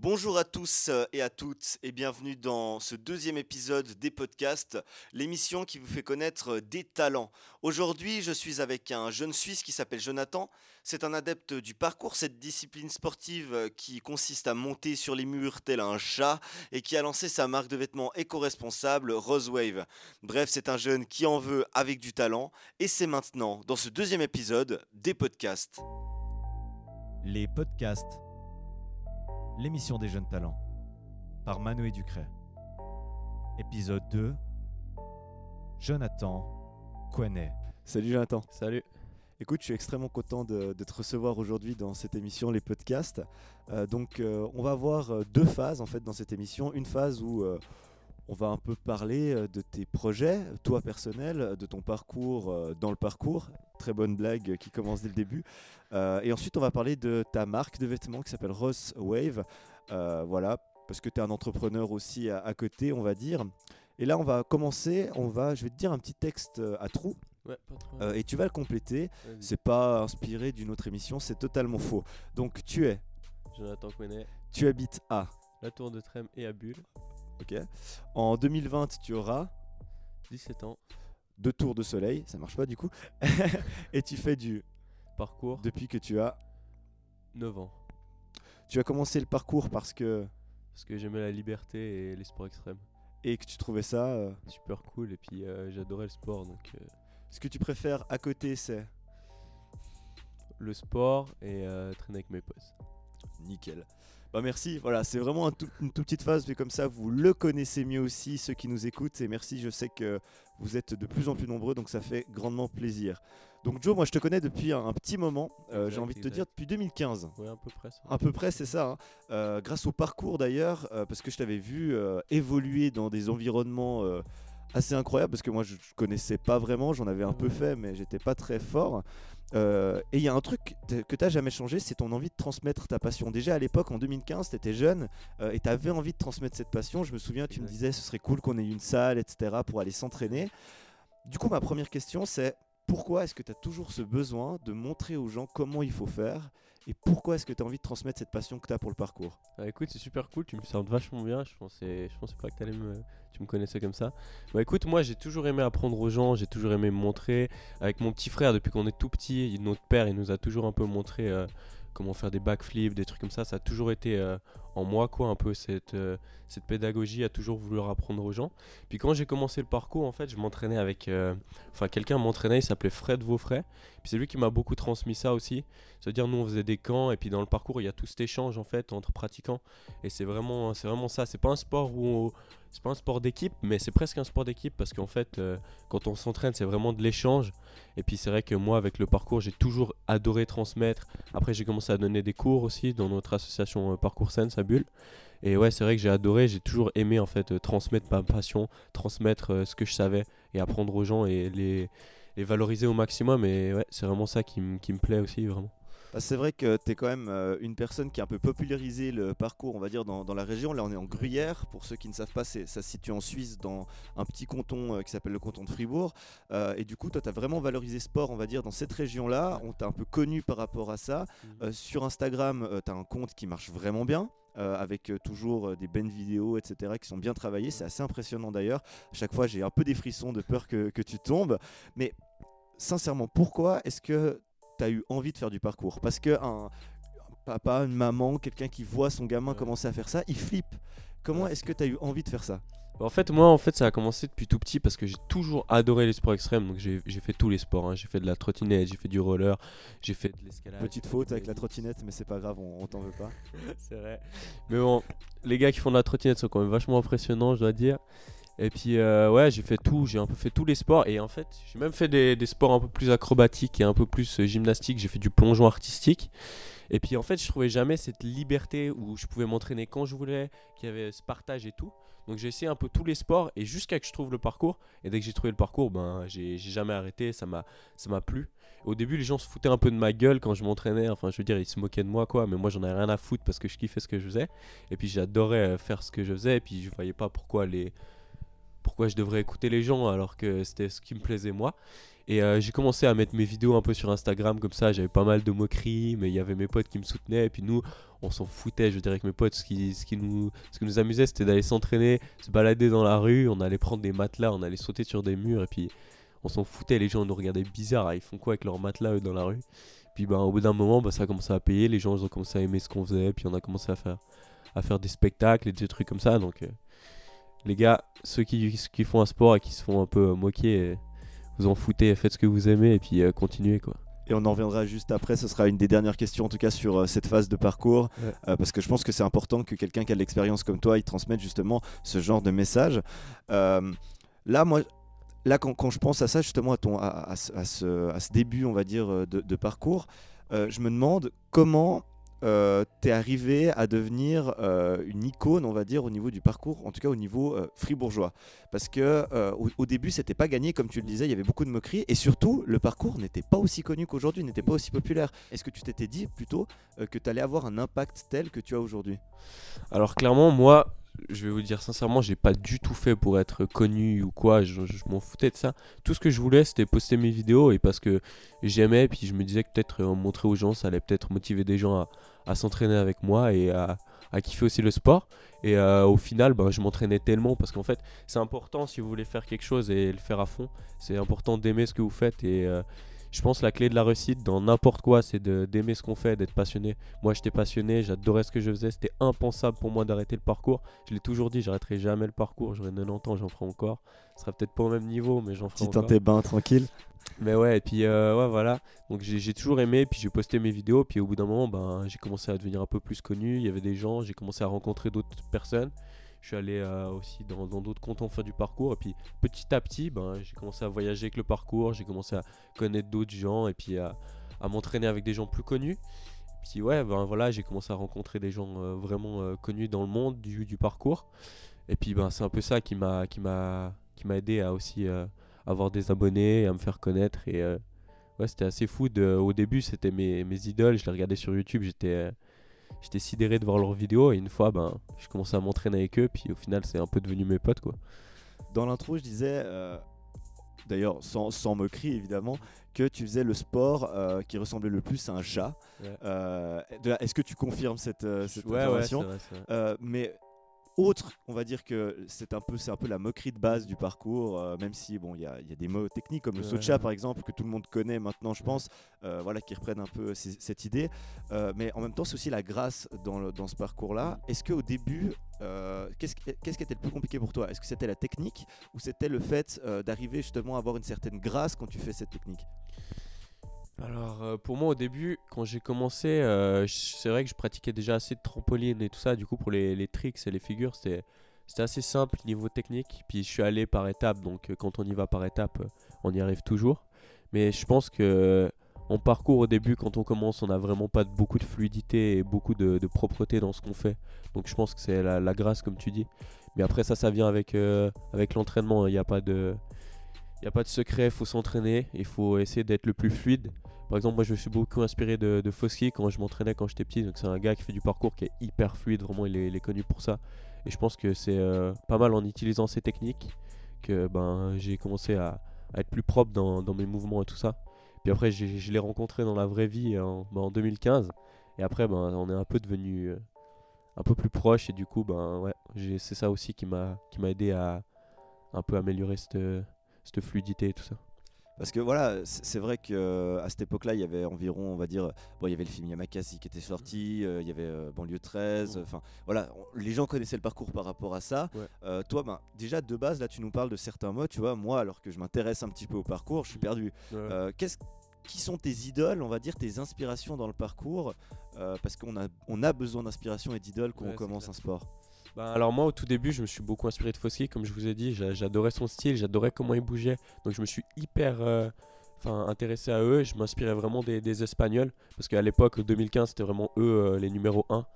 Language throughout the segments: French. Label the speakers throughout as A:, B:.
A: Bonjour à tous euh, et à toutes et bienvenue dans ce deuxième épisode des podcasts, l'émission qui vous fait connaître des talents. Aujourd'hui, je suis avec un jeune Suisse qui s'appelle Jonathan. C'est un adepte du parcours, cette discipline sportive qui consiste à monter sur les murs tel un chat et qui a lancé sa marque de vêtements éco-responsable Rosewave. Bref, c'est un jeune qui en veut avec du talent et c'est maintenant, dans ce deuxième épisode, des podcasts.
B: Les podcasts l'émission des jeunes talents, par Manoé Ducret. Épisode 2 Jonathan Quenet.
A: Salut Jonathan.
C: Salut.
A: Écoute, je suis extrêmement content de, te recevoir aujourd'hui dans cette émission, les podcasts. Euh, donc, euh, on va avoir euh, deux phases en fait dans cette émission. Une phase où on va un peu parler de tes projets, toi personnel, de ton parcours dans le parcours. Très bonne blague qui commence dès le début. Euh, et ensuite, on va parler de ta marque de vêtements qui s'appelle Ross Wave. Euh, voilà, parce que tu es un entrepreneur aussi à, côté, on va dire. Et là, on va commencer. On va, je vais te dire un petit texte euh, à trous. et tu vas le compléter. C'est pas inspiré d'une autre émission, c'est totalement faux. Donc, tu es.
C: Jonathan Quenet.
A: Tu habites à.
C: La Tour de Trême et à Bulle.
A: Ok. En 2020, tu auras.
C: 17 ans.
A: Deux tours de soleil, ça marche pas du coup. et tu fais du
C: parcours
A: Depuis que tu as
C: 9 ans.
A: Tu as commencé le parcours parce que.
C: Parce que j'aimais la liberté et les sports extrêmes.
A: Et que tu trouvais ça. Euh,
C: Super cool, et puis euh, j'adorais le sport. Donc, euh,
A: Ce que tu préfères à côté, c'est
C: Le sport et traîner avec mes potes.
A: Nickel. Bah merci, voilà, c'est vraiment une toute petite phase, mais comme ça vous le connaissez mieux aussi, ceux qui nous écoutent, et merci, je sais que vous êtes de plus en plus nombreux, donc ça fait grandement plaisir. Donc Joe, moi je te connais depuis un, petit moment, euh, j'ai envie de te dire depuis 2015.
C: Oui, à peu près.
A: À peu près, c'est ça. Hein. Euh, grâce au parcours d'ailleurs, euh, parce que je t'avais vu évoluer dans des environnements assez incroyables, parce que moi je, je connaissais pas vraiment, j'en avais un peu fait, mais j'étais pas très fort. Et il y a un truc que tu n'as jamais changé, c'est ton envie de transmettre ta passion. Déjà à l'époque, en 2015, tu étais jeune et tu avais envie de transmettre cette passion. Je me souviens, tu me disais ce serait cool qu'on ait une salle, etc., pour aller s'entraîner. Du coup, ma première question, c'est pourquoi est-ce que tu as toujours ce besoin de montrer aux gens comment il faut faire? Et pourquoi est-ce que tu as envie de transmettre cette passion que tu as pour le parcours?
C: Bah, Écoute, c'est super cool, tu me sens vachement bien. Je pensais, je pas que me, tu me connaissais comme ça. Bah écoute, moi j'ai toujours aimé apprendre aux gens, j'ai toujours aimé me montrer. Avec mon petit frère, depuis qu'on est tout petit, notre père il nous a toujours un peu montré euh, comment faire des backflips, des trucs comme ça. Ça a toujours été euh, moi, quoi, un peu cette, euh, cette pédagogie à toujours vouloir apprendre aux gens. Puis quand j'ai commencé le parcours, en fait, je m'entraînais avec. Euh, enfin, quelqu'un m'entraînait, il s'appelait Fred Vaufray. Puis c'est lui qui m'a beaucoup transmis ça aussi. C'est-à-dire, nous, on faisait des camps, et puis dans le parcours, il y a tout cet échange, en fait, entre pratiquants. Et c'est vraiment, c'est vraiment ça. C'est pas un sport où. C'est pas un sport d'équipe, mais c'est presque un sport d'équipe parce qu'en fait, euh, quand on s'entraîne, c'est vraiment de l'échange. Et puis c'est vrai que moi, avec le parcours, j'ai toujours adoré transmettre. Après, j'ai commencé à donner des cours aussi dans notre association Parcours Sense Bulle. Et ouais, c'est vrai que j'ai adoré, j'ai toujours aimé en fait euh, transmettre ma passion, transmettre euh, ce que je savais et apprendre aux gens et les, les valoriser au maximum. Et ouais, c'est vraiment ça qui, qui me plaît aussi, vraiment.
A: Bah, c'est vrai que tu es quand même euh, une personne qui a un peu popularisé le parcours, on va dire, dans, dans, la région. Là, on est en Gruyère. Pour ceux qui ne savent pas, ça se situe en Suisse, dans un petit canton qui s'appelle le canton de Fribourg. et du coup, toi, tu as vraiment valorisé sport, on va dire, dans cette région-là. On t'a un peu connu par rapport à ça. Mmh. sur Instagram, tu as un compte qui marche vraiment bien. Euh, avec euh, toujours euh, des belles vidéos, etc., qui sont bien travaillées. C'est assez impressionnant d'ailleurs. À chaque fois, j'ai un peu des frissons de peur que, que tu tombes. Mais sincèrement, pourquoi est-ce que tu as eu envie de faire du parcours? Parce que un, papa, une maman, quelqu'un qui voit son gamin commencer à faire ça, il flippe. Comment est-ce que tu as eu envie de faire ça?
C: En fait, moi, en fait, ça a commencé depuis tout petit parce que j'ai toujours adoré les sports extrêmes. Donc, j'ai fait tous les sports. Hein. J'ai fait de la trottinette, j'ai fait du roller, j'ai fait de l'escalade.
A: Petite faute avec la trottinette, mais c'est pas grave, on, t'en veut pas.
C: c'est vrai. Mais bon, les gars qui font de la trottinette sont quand même vachement impressionnants, je dois dire. Et puis, euh, ouais, j'ai fait tout. J'ai un peu fait tous les sports. Et en fait, j'ai même fait des, des, sports un peu plus acrobatiques et un peu plus euh, gymnastiques. J'ai fait du plongeon artistique. Et puis, en fait, je trouvais jamais cette liberté où je pouvais m'entraîner quand je voulais, qu'il y avait ce partage et tout. Donc j'ai essayé un peu tous les sports et jusqu'à que je trouve le parcours. Et dès que j'ai trouvé le parcours, ben j'ai jamais arrêté, ça m'a plu. Au début, les gens se foutaient un peu de ma gueule quand je m'entraînais. Enfin, je veux dire, ils se moquaient de moi, quoi. Mais moi, j'en avais rien à foutre parce que je kiffais ce que je faisais. Et puis, j'adorais euh, faire ce que je faisais. Et puis, je voyais pas pourquoi les pourquoi je devrais écouter les gens alors que c'était ce qui me plaisait moi. Et euh, j'ai commencé à mettre mes vidéos un peu sur Instagram comme ça, j'avais pas mal de moqueries, mais il y avait mes potes qui me soutenaient, et puis nous, on s'en foutait, je dirais que mes potes, ce qui, ce qui, nous, ce qui nous amusait, c'était d'aller s'entraîner, se balader dans la rue, on allait prendre des matelas, on allait sauter sur des murs, et puis on s'en foutait, les gens nous regardaient bizarre, ils font quoi avec leurs matelas eux, dans la rue? Puis ben, au bout d'un moment, bah, ça a commencé à payer, les gens ont commencé à aimer ce qu'on faisait, puis on a commencé à faire, à faire des spectacles et des trucs comme ça, donc... euh, les gars, ceux qui, qui font un sport et qui se font un peu moquer, vous en foutez, faites ce que vous aimez et puis euh, continuez quoi.
A: Et on en reviendra juste après, ce sera une des dernières questions en tout cas sur euh, cette phase de parcours,
C: Ouais.
A: euh, parce que je pense que c'est important que quelqu'un qui a de l'expérience comme toi, il transmette justement ce genre de message. Euh, là, moi, là quand, quand je pense à ça, justement à, ton, à, à ce- à ce, à ce début, on va dire, de, de parcours, je me demande comment euh, t'es arrivé à devenir euh, une icône, on va dire, au niveau du parcours, en tout cas au niveau euh, fribourgeois. Parce que au, début, c'était pas gagné, comme tu le disais, il y avait beaucoup de moqueries, et surtout, le parcours n'était pas aussi connu qu'aujourd'hui, n'était pas aussi populaire. Est-ce que tu t'étais dit plutôt que tu allais avoir un impact tel que tu as aujourd'hui?
C: Alors clairement, moi, je vais vous dire sincèrement, j'ai pas du tout fait pour être connu ou quoi, je, m'en foutais de ça. Tout ce que je voulais, c'était poster mes vidéos et parce que j'aimais, puis je me disais que peut-être euh, montrer aux gens, ça allait peut-être motiver des gens à, s'entraîner avec moi et à, kiffer aussi le sport. Et euh, au final, ben, je m'entraînais tellement parce qu'en fait, c'est important si vous voulez faire quelque chose et le faire à fond. C'est important d'aimer ce que vous faites et euh, je pense que la clé de la réussite dans n'importe quoi, c'est d'aimer ce qu'on fait, d'être passionné. Moi, j'étais passionné, j'adorais ce que je faisais. C'était impensable pour moi d'arrêter le parcours. Je l'ai toujours dit, j'arrêterai jamais le parcours. J'aurai 90 ans, j'en ferai encore. Ce sera peut-être pas au même niveau, mais j'en ferai
A: Petit
C: encore.
A: tes bains tranquille.
C: Mais ouais, et puis euh, ouais, voilà. Donc j'ai j'ai toujours aimé, puis j'ai posté mes vidéos, puis au bout d'un moment, ben, j'ai commencé à devenir un peu plus connu. Il y avait des gens, j'ai commencé à rencontrer d'autres personnes. Je suis allé euh, aussi dans d'autres cantons faire du parcours, et puis petit à petit, ben, j'ai commencé à voyager avec le parcours, j'ai commencé à connaître d'autres gens, et puis à, m'entraîner avec des gens plus connus. Puis ouais, ben voilà, j'ai commencé à rencontrer des gens euh, vraiment euh, connus dans le monde du, parcours. Et puis ben, c'est un peu ça qui m'a qui m'a qui m'a aidé à aussi avoir des abonnés, à me faire connaître. Et ouais, c'était assez fou. Au début, c'était mes, mes idoles. Je les regardais sur YouTube. J'étais j'étais sidéré de voir leurs vidéos. Et une fois, ben, je commençais à m'entraîner avec eux. Puis au final, c'est un peu devenu mes potes. quoi.
A: Dans l'intro, je disais, euh, d'ailleurs sans, sans moquerie évidemment, que tu faisais le sport euh, qui ressemblait le plus à un chat.
C: Ouais.
A: Euh, Est-ce que tu confirmes cette, cette
C: ouais, ouais,
A: information?
C: vrai, c'est vrai.
A: Mais autre, on va dire que c'est un peu, c'est un peu la moquerie de base du parcours, euh, même si bon, il y a, il y a des mots techniques comme le
C: Ouais.
A: socha par exemple que tout le monde connaît maintenant, je pense, euh, voilà, qui reprennent un peu cette idée. Euh, mais en même temps, c'est aussi la grâce dans, le- dans ce parcours-là. Est-ce que au début, qu'est-ce qui qu'est-ce qui était le plus compliqué pour toi? Est-ce que c'était la technique ou c'était le fait d'arriver justement à avoir une certaine grâce quand tu fais cette technique?
C: Alors, euh, pour moi, au début, quand j'ai commencé, euh, c'est vrai que je pratiquais déjà assez de trampoline et tout ça. Du coup, pour les, les tricks et les figures, c'était assez simple niveau technique. Puis je suis allé par étapes, donc euh, quand on y va par étapes, on y arrive toujours. Mais je pense que en parcours, au début, quand on commence, on n'a vraiment pas beaucoup de fluidité et beaucoup de, propreté dans ce qu'on fait. Donc je pense que c'est la, grâce, comme tu dis. Mais après, ça, ça vient avec, avec l'entraînement. Il n'y a pas de. Il n'y a pas de secret, il faut s'entraîner, il faut essayer d'être le plus fluide. Par exemple, moi je me suis beaucoup inspiré de, de Foski quand je m'entraînais quand j'étais petit. Donc c'est un gars qui fait du parcours qui est hyper fluide, vraiment il est, connu pour ça. Et je pense que c'est euh, pas mal en utilisant ces techniques que ben, j'ai commencé à, être plus propre dans, mes mouvements et tout ça. Puis après, je l'ai rencontré dans la vraie vie en, ben, en 2015. Et après, ben, on est un peu devenu euh, un peu plus proche. Et du coup, ben, ouais, c'est ça aussi qui m'a aidé à un peu améliorer cette, cette fluidité et tout ça.
A: Parce que voilà, c'est vrai que à cette époque-là, il y avait environ, on va dire, bon, il y avait le film Yamakasi qui était sorti, euh, il y avait euh, Banlieue 13,
C: Mhm.
A: enfin voilà, on- les gens connaissaient le parcours par rapport à ça.
C: Ouais.
A: Euh, toi, ben, déjà de base, là, tu nous parles de certains mots, tu vois, moi, alors que je m'intéresse un petit peu au parcours, je suis perdu. Euh, qu'est-ce- qui sont tes idoles, on va dire, tes inspirations dans le parcours Euh, Parce qu'on a, on a besoin d'inspiration et d'idoles quand
C: Ouais,
A: on commence un sport?
C: Ben, alors moi au tout début je me suis beaucoup inspiré de Foski comme je vous ai dit. J'a- j'adorais son style j'adorais comment il bougeait. Donc je me suis hyper euh, intéressé à eux je m'inspirais vraiment des, Espagnols. Parce qu'à l'époque 2015 c'était vraiment eux euh, les numéros 1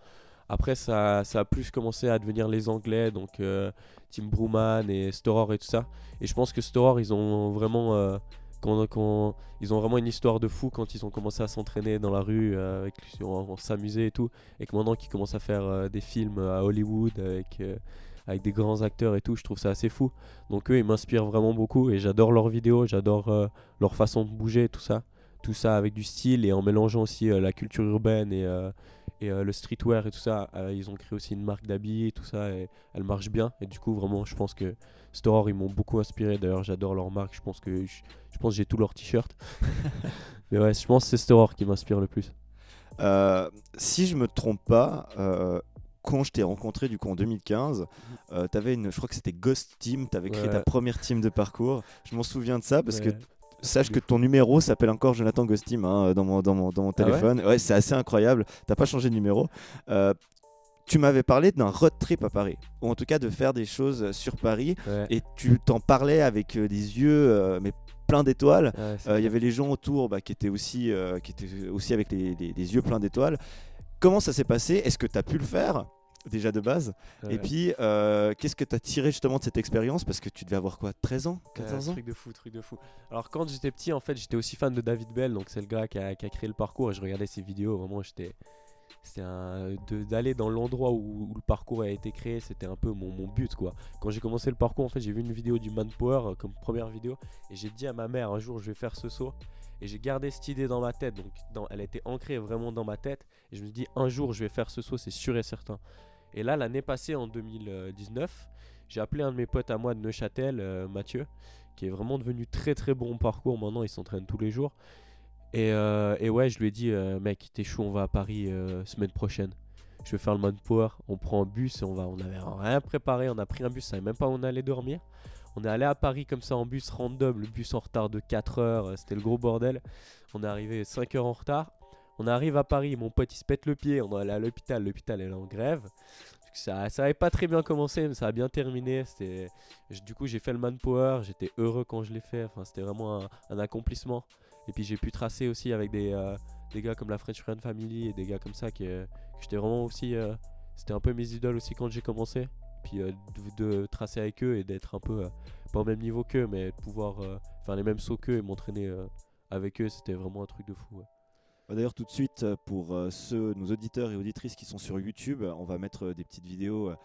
C: après ça, ça a plus commencé à devenir les Anglais donc euh, Tim Bruman et Storor et tout ça. Et je pense que Storor ils ont vraiment quand, ils ont vraiment une histoire de fou quand ils ont commencé à s'entraîner dans la rue euh, on, et tout et que maintenant qu'ils commencent à faire euh, des films à Hollywood avec, euh, avec des grands acteurs et tout. Je trouve ça assez fou. Donc eux, ils m'inspirent vraiment beaucoup et j'adore leurs vidéos, j'adore euh, leur façon de bouger, tout ça. Tout ça avec du style et en mélangeant aussi euh, la culture urbaine et, euh, et euh, le streetwear et tout ça. Euh, ils ont créé aussi une marque d'habits et tout ça et elle marche bien. Et du coup, vraiment, je pense que Storor, ils m'ont beaucoup inspiré. D'ailleurs, j'adore leur marque. Je pense que je, je pense j'ai tous leurs t-shirts. Mais ouais, je pense que c'est Storor qui m'inspire le plus.
A: Euh, si je me trompe pas, euh, quand je t'ai rencontré du coup en 2015, euh, t'avais une, je crois que c'était Ghost Team, t'avais créé
C: Ouais.
A: ta première team de parcours. Je m'en souviens de ça parce que sache que ton numéro s'appelle encore Jonathan Ghost Team hein, dans, mon, dans, mon, dans mon
C: Ah ouais
A: téléphone. ouais, c'est assez incroyable. T'as pas changé de numéro. Euh, tu m'avais parlé d'un road trip à Paris, ou en tout cas de faire des choses sur Paris,
C: Ouais.
A: et tu t'en parlais avec euh, des yeux euh, mais plein d'étoiles.
C: Ouais,
A: Euh, Il y avait les gens autour bah, qui, étaient aussi, euh, qui étaient aussi avec les, les- les yeux pleins d'étoiles. Comment ça s'est passé? Est-ce que tu as pu le faire déjà de base? Et puis, euh, qu'est-ce que tu as tiré justement de cette expérience? Parce que tu devais avoir quoi 13 ans? 14
C: Ouais,
A: ans?
C: Truc de fou, truc de fou. Alors quand j'étais petit, en fait, j'étais aussi fan de David Bell, donc c'est le gars qui a, qui a créé le parcours et je regardais ses vidéos. Vraiment, j'étais, un- de- d'aller dans l'endroit où, le parcours a été créé, c'était un peu mon, but quoi. Quand j'ai commencé le parcours, en fait, j'ai vu une vidéo du Manpower euh, comme première vidéo et j'ai dit à ma mère un jour, je vais faire ce saut. Et j'ai gardé cette idée dans ma tête, donc elle était ancrée vraiment dans ma tête. Et je me dit, un jour, je vais faire ce saut, c'est sûr et certain. Et là, l'année passée, en 2019, j'ai appelé un de mes potes à moi de Neuchâtel, euh, Mathieu, qui est vraiment devenu très très bon parcours. Maintenant, il s'entraîne tous les jours. Et, euh, et ouais, je lui ai dit, euh, mec, t'es chaud, on va à Paris euh, semaine prochaine. Je vais faire le Manpower. On prend un bus et on va. On avait rien préparé. On a pris un bus, on savait même pas où on allait dormir. On est allé à Paris comme ça en bus random, le bus en retard de 4 heures, c'était le gros bordel. On est arrivé 5 heures en retard. On arrive à Paris, mon pote il se pète le pied, on est allé à l'hôpital, l'hôpital est en grève. Ça, ça avait pas très bien commencé, mais ça a bien terminé. Du coup, j'ai fait le manpower, j'étais heureux quand je l'ai fait. Enfin, c'était vraiment un, accomplissement. Et puis j'ai pu tracer aussi avec des, euh, des gars comme la French Friend Family et des gars comme ça qui, que j'étais vraiment aussi. euh, c'était un peu mes idoles aussi quand j'ai commencé. Puis euh, de, tracer avec eux et d'être un peu pas au même niveau qu'eux, mais pouvoir faire les mêmes sauts qu'eux et m'entraîner avec eux, c'était vraiment un truc de fou.
A: Bah, D'ailleurs, tout de suite, euh, pour euh, ceux, nos auditeurs et auditrices qui sont sur YouTube, on va mettre euh, des petites vidéos. euh,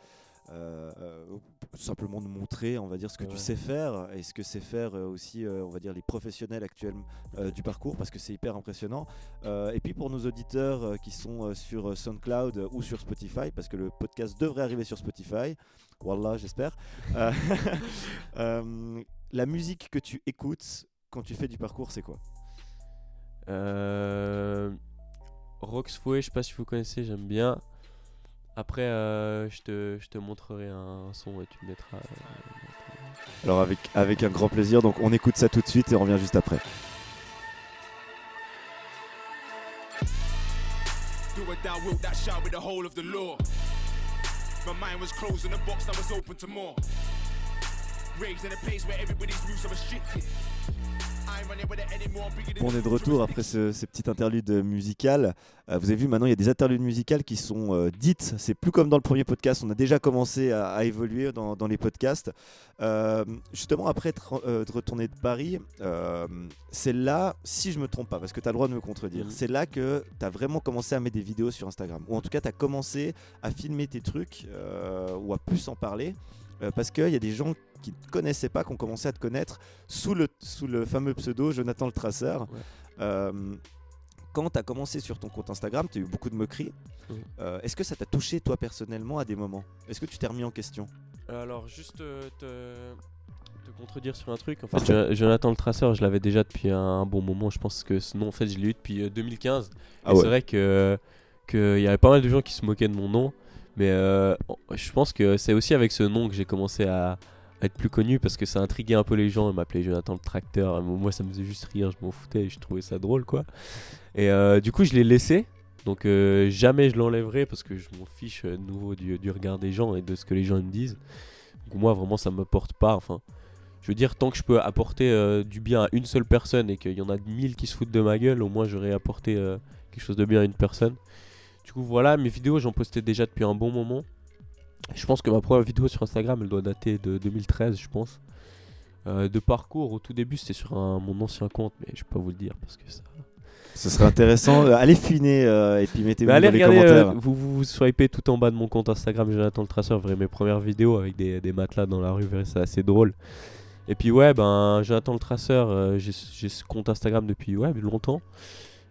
A: euh, euh, simplement de montrer, on va dire, ce que tu sais faire et ce que c'est faire euh, aussi, euh, on va dire, les professionnels actuels euh, du parcours parce que c'est hyper impressionnant. Euh, et puis pour nos auditeurs euh, qui sont euh, sur euh, SoundCloud euh, ou sur Spotify, parce que le podcast devrait arriver sur Spotify, Wallah, j'espère. Euh, euh, la musique que tu écoutes quand tu fais du parcours, c'est quoi?
C: Euh, Rox Fouet, je sais pas si vous connaissez, j'aime bien. Après, euh, je, te, je te montrerai un son et tu me mettras. euh,
A: Alors avec, avec un grand plaisir, donc on écoute ça tout de suite et on revient juste après.
D: Do what thou wilt, that shall be the whole of the law. My mind was closed in a box, I was open to more. Raised in a place where everybody's rules are restricted.
A: On est de retour après ce, ces petites interludes musicales. Euh, vous avez vu maintenant il y a des interludes musicales qui sont euh, dites. C'est plus comme dans le premier podcast. On a déjà commencé à, à évoluer dans, dans les podcasts. Euh, justement après être, euh, de retourner de Paris, euh, c'est là, si je me trompe pas, parce que tu as le droit de me contredire,
C: Mhm.
A: c'est là que tu as vraiment commencé à mettre des vidéos sur Instagram. Ou en tout cas tu as commencé à filmer tes trucs euh, ou à plus en parler. Euh, parce qu'il y a des gens qui ne te connaissaient pas, qui ont commencé à te connaître sous le, sous le fameux pseudo Jonathan le Traceur.
C: Ouais.
A: Euh, quand tu as commencé sur ton compte Instagram, tu as eu beaucoup de moqueries. Euh, Est-ce que ça t'a touché toi personnellement à des moments? Est-ce que tu t'es remis en question?
C: Alors, juste te, te contredire sur un truc. En fait, Jo- Jonathan le Traceur, je l'avais déjà depuis un, bon moment. Je pense que ce nom, en fait, je l'ai eu depuis euh, 2015.
A: Ah ouais.
C: C'est vrai que qu'il y avait pas mal de gens qui se moquaient de mon nom, mais euh, je pense que c'est aussi avec ce nom que j'ai commencé à, être plus connu parce que ça intriguait un peu les gens. Ils m'appelaient Jonathan le tracteur. Moi, ça me faisait juste rire, je m'en foutais et je trouvais ça drôle, quoi. Et euh, du coup, je l'ai laissé. Donc euh, jamais je l'enlèverai parce que je m'en fiche de nouveau du, du regard des gens et de ce que les gens me disent. Donc moi, vraiment, ça me porte pas. Enfin, je veux dire, tant que je peux apporter du bien à une seule personne et qu'il y en a mille qui se foutent de ma gueule, au moins j'aurais apporté quelque chose de bien à une personne. Du coup, voilà, mes vidéos, j'en postais déjà depuis un bon moment. Je pense que ma première vidéo sur Instagram, elle doit dater de 2013, je pense. Euh, de parcours, au tout début, c'était sur un- mon ancien compte, mais je vais pas vous le dire parce que ça.
A: Ce serait intéressant. Euh, allez fouiner euh, et puis mettez-vous dans les
C: regarder, euh,
A: commentaires.
C: vous, vous, vous swipez tout en bas de mon compte Instagram, Jonathan le Traceur, vous verrez mes premières vidéos avec des, des matelas dans la rue, vous verrez, c'est assez drôle. Et puis ouais, ben Jonathan le Traceur, j'ai j'ai ce compte Instagram depuis ouais, longtemps.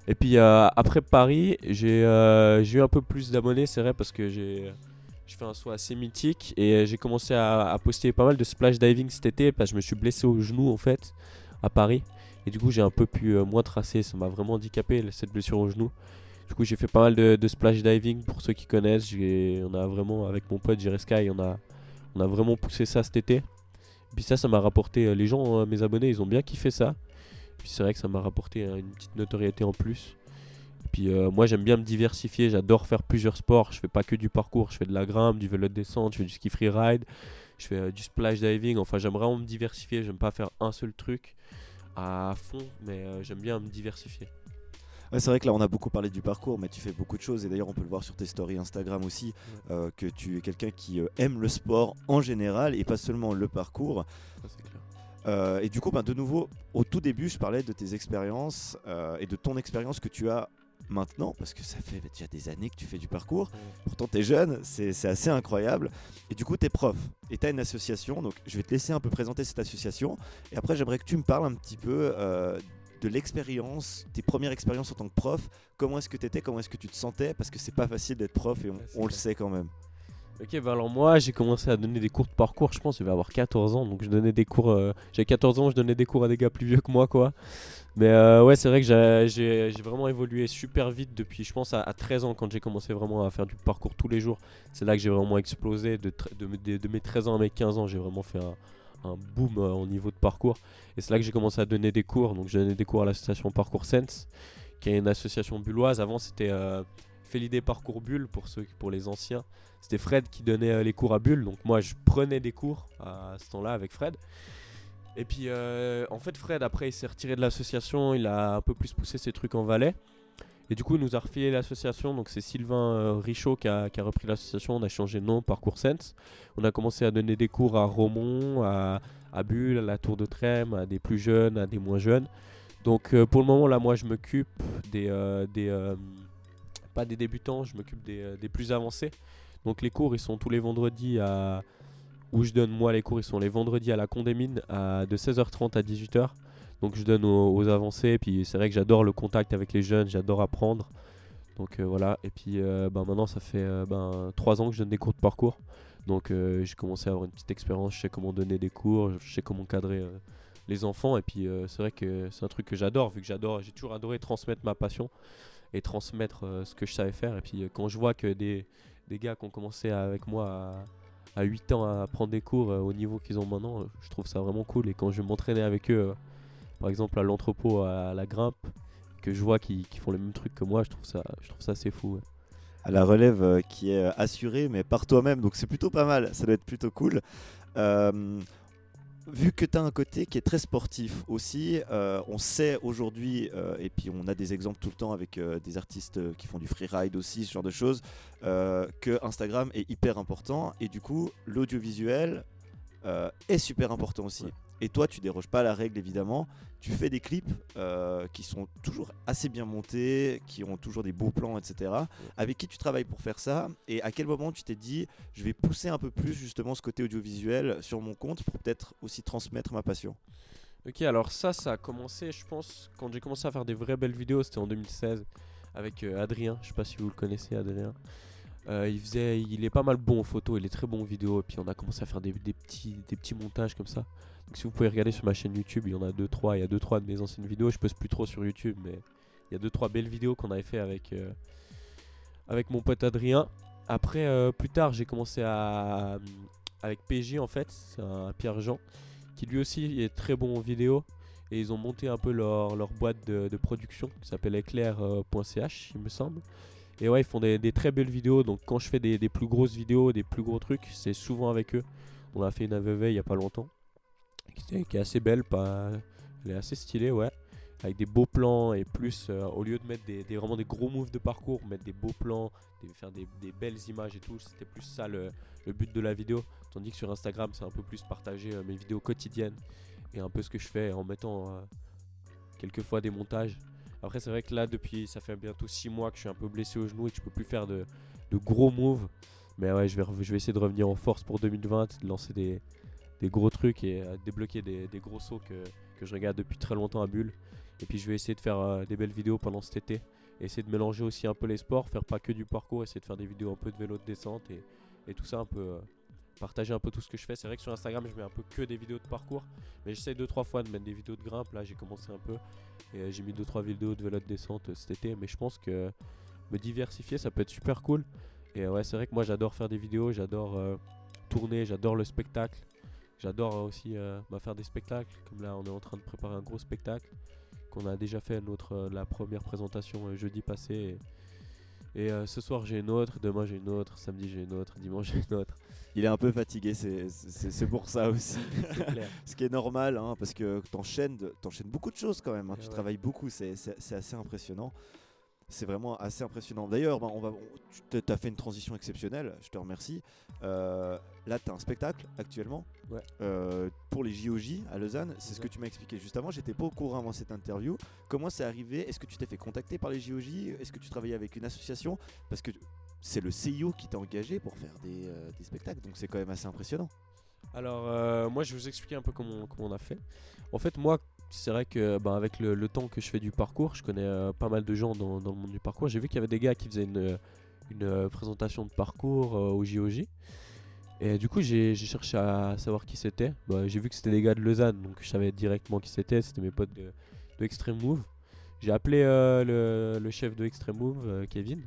C: Et puis euh, après Paris, j'ai euh, j'ai eu un peu plus d'abonnés, c'est vrai, parce que j'ai fait un saut assez mythique et j'ai commencé à, poster pas mal de splash diving cet été parce que je me suis blessé au genou en fait à Paris. Et du coup, j'ai un peu pu euh, moins tracer, ça m'a vraiment handicapé cette blessure au genou. Du coup, j'ai fait pas mal de, splash diving pour ceux qui connaissent. On a vraiment, avec mon pote Jerry Sky, on a, on a vraiment poussé ça cet été. Et puis ça, ça m'a rapporté. Les gens, euh, mes abonnés, ils ont bien kiffé ça. Puis c'est vrai que ça m'a rapporté euh, une petite notoriété en plus. Et puis euh, moi, j'aime bien me diversifier. J'adore faire plusieurs sports. Je fais pas que du parcours. Je fais de la grimpe, du vélo de descente, je fais du ski freeride, je fais euh, du splash diving. Enfin, j'aime vraiment me diversifier. J'aime pas faire un seul truc à fond, mais euh, j'aime bien me diversifier.
A: Ouais, c'est vrai que là on a beaucoup parlé du parcours, mais tu fais beaucoup de choses et d'ailleurs on peut le voir sur tes stories Instagram aussi, que tu es quelqu'un qui aime le sport en général et pas seulement le parcours.
C: Ça.
A: Euh, et du coup, ben, de nouveau, au tout début, je parlais de tes expériences euh, et de ton expérience que tu as maintenant, parce que ça fait déjà des années que tu fais du parcours. Pourtant, tu es jeune, c'est assez incroyable. Et du coup, tu es prof et tu as une association. Donc, je vais te laisser un peu présenter cette association. Et après, j'aimerais que tu me parles un petit peu euh, de l'expérience, tes premières expériences en tant que prof. Comment est-ce que tu étais Comment est-ce que tu te sentais? Parce que c'est pas facile d'être prof et on,
C: Ouais, c'est
A: on le sait quand même.
C: Ok, bah alors moi j'ai commencé à donner des cours de parcours, je pense, je vais avoir 14 ans, donc je donnais des cours, euh, j'avais 14 ans, je donnais des cours à des gars plus vieux que moi, quoi. Mais euh, ouais, c'est vrai que j'ai- j'ai j'ai vraiment évolué super vite depuis, je pense, à, à 13 ans, quand j'ai commencé vraiment à faire du parcours tous les jours. C'est là que j'ai vraiment explosé, de, de, mes- de- de mes 13 ans à mes 15 ans, j'ai vraiment fait un, boom euh, au niveau de parcours. Et c'est là que j'ai commencé à donner des cours, donc j'ai donné des cours à l'association Parcours Sense, qui est une association bulloise. Avant c'était euh, Félidé Parcours Bulle pour, ceux, pour les anciens. C'était Fred qui donnait euh, les cours à Bulle, donc moi je prenais des cours à ce temps-là avec Fred. Et puis euh, en fait Fred après il s'est retiré de l'association, il a un peu plus poussé ses trucs en Valais. Et du coup il nous a refilé l'association, donc c'est Sylvain euh, Richaud qui a, repris l'association, on a changé de nom, Parcours Sense. On a commencé à donner des cours à Romont, à, Bulle, à la Tour de Trême, à des plus jeunes, à des moins jeunes. Donc pour le moment là moi je m'occupe des... des pas des débutants, je m'occupe des, euh, des plus avancés. Donc les cours ils sont tous les vendredis à où je donne moi les cours ils sont les vendredis à la Condémine à de 16h30 à 18h. Donc je donne aux, avancés puis c'est vrai que j'adore le contact avec les jeunes, j'adore apprendre. Donc euh, voilà et puis euh, ben, maintenant ça fait euh, ben, 3 ans que je donne des cours de parcours. Donc j'ai commencé à avoir une petite expérience, je sais comment donner des cours, je sais comment cadrer les enfants et puis c'est vrai que c'est un truc que j'adore vu que j'adore, j'ai toujours adoré transmettre ma passion et transmettre euh, ce que je savais faire et puis euh, quand je vois que des, des gars qui ont commencé avec moi à, à 8 ans à prendre des cours euh, au niveau qu'ils ont maintenant, je trouve ça vraiment cool et quand je m'entraînais avec eux par exemple à l'entrepôt à la grimpe que je vois qu'ils font les mêmes trucs que moi, je trouve ça je trouve ça assez fou.
A: à la relève qui est assurée, mais par toi-même. Donc c'est plutôt pas mal, ça doit être plutôt cool. Vu que tu as un côté qui est très sportif aussi, euh, on sait aujourd'hui, euh, et puis on a des exemples tout le temps avec euh, des artistes qui font du freeride aussi, ce genre de choses, que Instagram est hyper important. Et du coup, l'audiovisuel est super important aussi. Et toi, tu déroges pas à la règle évidemment. Tu fais des clips euh, qui sont toujours assez bien montés, qui ont toujours des beaux plans, etc. Avec qui tu travailles pour faire ça Et à quel moment tu t'es dit, je vais pousser un peu plus justement ce côté audiovisuel sur mon compte pour peut-être aussi transmettre ma passion?
C: Ok, alors ça, ça a commencé, je pense, quand j'ai commencé à faire des vraies belles vidéos, c'était en 2016 avec euh, Adrien. Je sais pas si vous le connaissez, Adrien. Euh, il faisait, il est pas mal bon en photo, il est très bon en vidéo. Et puis on a commencé à faire des, petits, des petits montages comme ça. Donc si vous pouvez regarder sur ma chaîne YouTube, il y en a 2-3, il y a 2-3 de mes anciennes vidéos. Je poste plus trop sur YouTube, mais il y a 2-3 belles vidéos qu'on avait fait avec, euh, avec mon pote Adrien. Après, euh, plus tard, j'ai commencé à. Avec PJ en fait, c'est un Pierre Jean, qui lui aussi est très bon en vidéo. Et ils ont monté un peu leur, leur boîte de, de production qui s'appelle éclair.ch, il me semble. Et ouais, ils font des, très belles vidéos. Donc quand je fais des, plus grosses vidéos, des plus gros trucs, c'est souvent avec eux. On a fait une AVV il y a pas longtemps. Qui est, assez belle, pas... elle est assez stylée, ouais. Avec des beaux plans et plus, euh, au lieu de mettre des, vraiment des gros moves de parcours, mettre des beaux plans, faire des, belles images et tout. C'était plus ça le, le but de la vidéo. Tandis que sur Instagram, c'est un peu plus partager euh, mes vidéos quotidiennes et un peu ce que je fais en mettant euh, quelquefois des montages. Après, c'est vrai que là, depuis, ça fait bientôt 6 mois que je suis un peu blessé au genou et que je peux plus faire de, gros moves. Mais ouais, je vais, essayer de revenir en force pour 2020, de lancer des, gros trucs et euh, débloquer des, gros sauts que, je regarde depuis très longtemps à Bulle. Et puis, je vais essayer de faire euh, des belles vidéos pendant cet été. Essayer de mélanger aussi un peu les sports, faire pas que du parcours, essayer de faire des vidéos un peu de vélo de descente et, et tout ça un peu. euh, partager un peu tout ce que je fais. C'est vrai que sur Instagram, je mets un peu que des vidéos de parcours, mais j'essaie deux trois fois de mettre des vidéos de grimpe. Là, j'ai commencé un peu et euh, j'ai mis deux trois vidéos de vélo de descente euh, cet été. Mais je pense que me diversifier, ça peut être super cool. Et euh, ouais, c'est vrai que moi, j'adore faire des vidéos, j'adore tourner, j'adore le spectacle. J'adore aussi bah, faire des spectacles. Comme là, on est en train de préparer un gros spectacle qu'on a déjà fait notre la première présentation jeudi passé. Et, euh, ce soir j'ai une autre, demain j'ai une autre, samedi j'ai une autre, dimanche j'ai une autre.
A: Il est un peu fatigué, c'est- pour ça aussi.
C: Clair.
A: Ce qui est normal, hein, parce que t'enchaînes t'enchaînes beaucoup de choses quand même. hein. Tu
C: ouais.
A: travailles beaucoup, c'est assez impressionnant. C'est vraiment assez impressionnant. D'ailleurs, ben, on va, on- tu as fait une transition exceptionnelle, je te remercie. Euh, là, tu as un spectacle actuellement
C: Ouais.
A: euh, pour les JOJ à Lausanne. C'est ce que tu m'as expliqué juste avant. J'étais pas au courant avant cette interview. Comment c'est arrivé? Est-ce que tu t'es fait contacter par les JOJ Est-ce que tu travaillais avec une association? Parce que c'est le CIO qui t'a engagé pour faire des, euh, des spectacles, donc c'est quand même assez impressionnant.
C: Alors, moi, je vais vous expliquer un peu comment, comment on a fait. En fait, moi, c'est vrai que ben, avec le, temps que je fais du parcours, je connais euh, pas mal de gens dans, dans le monde du parcours. J'ai vu qu'il y avait des gars qui faisaient une, une euh, présentation de parcours euh, au JOJ. Et du coup, j'ai cherché à savoir qui c'était. Bah, j'ai vu que c'était des gars de Lausanne, donc je savais directement qui c'était. C'était mes potes de, Extreme Move. J'ai appelé le, le chef de Extreme Move, Kevin.